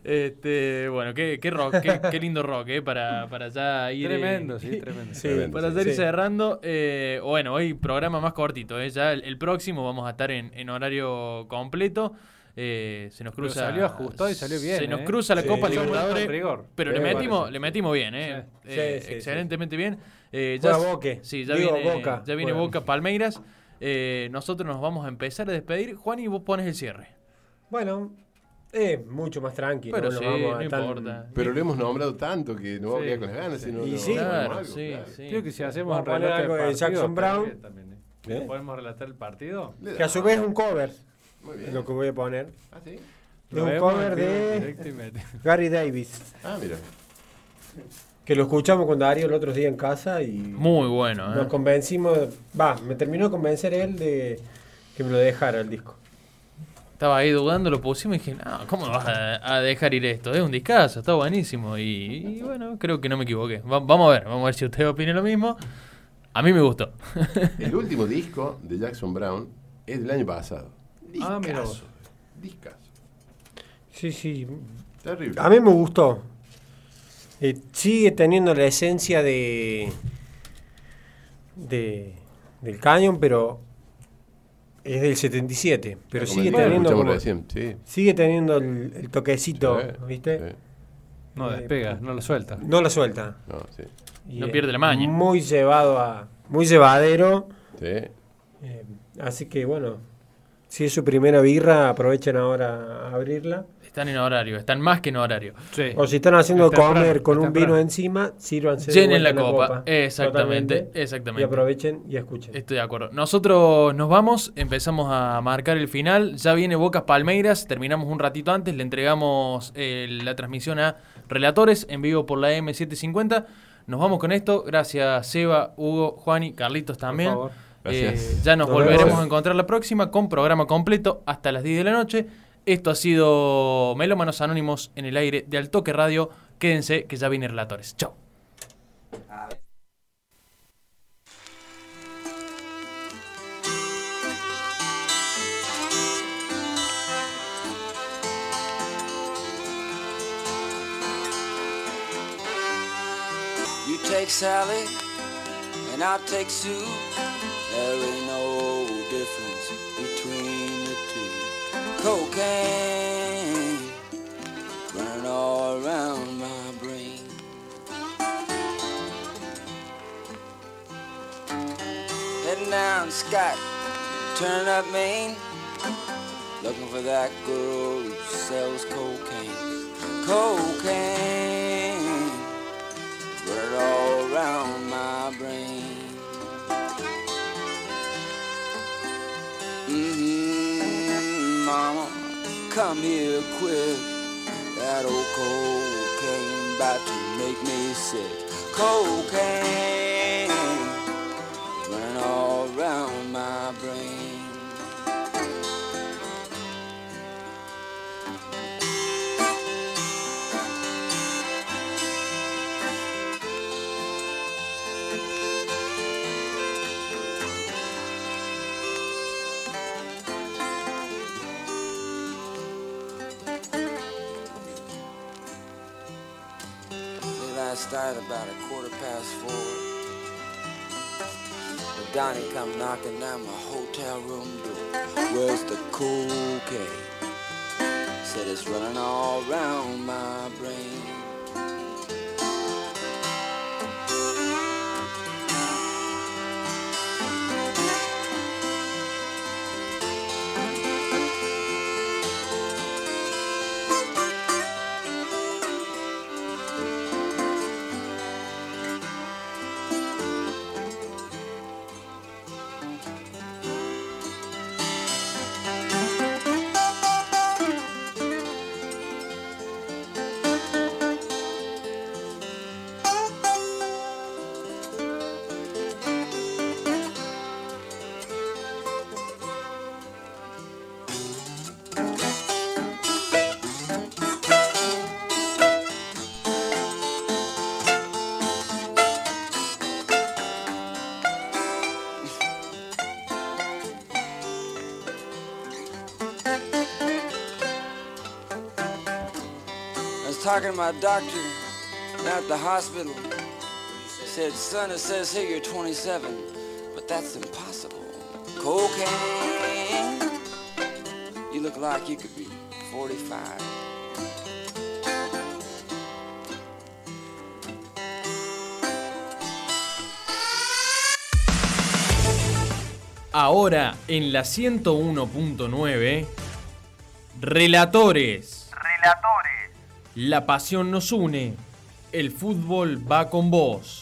<laughs> Este, bueno, qué, qué rock, qué, qué lindo rock, ¿eh? Para, para ya ir. eh, Tremendo, sí, tremendo. Sí. <laughs> Tremendo, Para sí. ya ir Sí. cerrando, eh, bueno, hoy programa más cortito, ¿eh? ya el, el próximo vamos a estar en, en horario completo. Eh, se nos Pero cruza. salió ajustado y salió bien, Se nos ¿eh? cruza la Sí. Copa Sí, Libertadores. rigor. Pero le metimos, le metimos bien, ¿eh? Sí. Eh, Sí, sí, excelentemente bien. Eh, s- Boque. Sí, ya Digo, viene, Boca. ya viene. Boca Palmeiras. Eh, nosotros nos vamos a empezar a despedir. Juan, y vos pones el cierre. Bueno, es mucho más tranquilo. Pero no sí, vamos a no tan- importa. Pero lo hemos nombrado tanto que no vamos a Sí. quedar con las ganas. Y sí. Claro, algo, sí, claro. sí. Creo que si hacemos un a relato algo de Jackson Brown. también, ¿eh? ¿Eh? ¿Podemos relatar el partido? Que a su vez es un cover, Muy bien. lo que voy a poner. Ah, sí. De un cover de. Gary Davis. Ah, mira. Que lo escuchamos con Darío el otro día en casa y Muy bueno, ¿eh? nos convencimos. Va, me terminó de convencer él de que me lo dejara el disco. Estaba ahí dudando, lo pusimos y dije, no, ¿cómo vas a, a dejar ir esto? Es un discazo, está buenísimo. Y, y bueno, creo que no me equivoqué. Va- vamos a ver, vamos a ver si usted opina lo mismo. A mí me gustó. El último disco de Jackson Brown es del año pasado. Ah, mira vos. Sí, sí. Terrible. A mí me gustó. Eh, sigue teniendo la esencia de, de del Canyon, pero es del 77. Pero sigue teniendo escuchamos como- recién, sí. sigue teniendo el, el toquecito, Sí, ¿viste? sí. No despega, no lo suelta. No la suelta. No, sí. Y No es pierde la maña. Muy llevado a. Muy llevadero. Sí. eh, así que bueno. Si es su primera birra, aprovechen ahora a abrirla. Están en horario, están más que en horario. Sí. O si están haciendo Es temprano, comer con un vino encima, sírvanse. de Llenen la copa. Exactamente, Totalmente. exactamente. Y aprovechen y escuchen. Estoy de acuerdo. Nosotros nos vamos, empezamos a marcar el final. Ya viene Bocas Palmeiras, terminamos un ratito antes, le entregamos eh, la transmisión a Relatores en vivo por la M750. Nos vamos con esto. Gracias, Seba, Hugo, Juani, Carlitos también. favor. Gracias. Eh, ya nos, Nos volveremos vemos. a encontrar la próxima con programa completo hasta las 10 de la noche. Esto ha sido Melómanos Anónimos en el aire de Altoque Radio. Quédense que ya viene Relatores. Chao. You take Sally, and I'll take Sue. There ain't no difference between the two. Cocaine running all around my brain. Heading down Scott, turning up Maine, looking for that girl who sells cocaine. Cocaine come here quick. That old cocaine about to make me sick. Cocaine Donnie come knocking down my hotel room door. Where's the cocaine? Said it's running all around my brain. My doctor at the hospital. He said, son, it says here you're 27, but that's impossible. Cocaine, you look like you could be 45. Ahora en la 101.9, Relatores. La pasión nos une. El fútbol va con vos.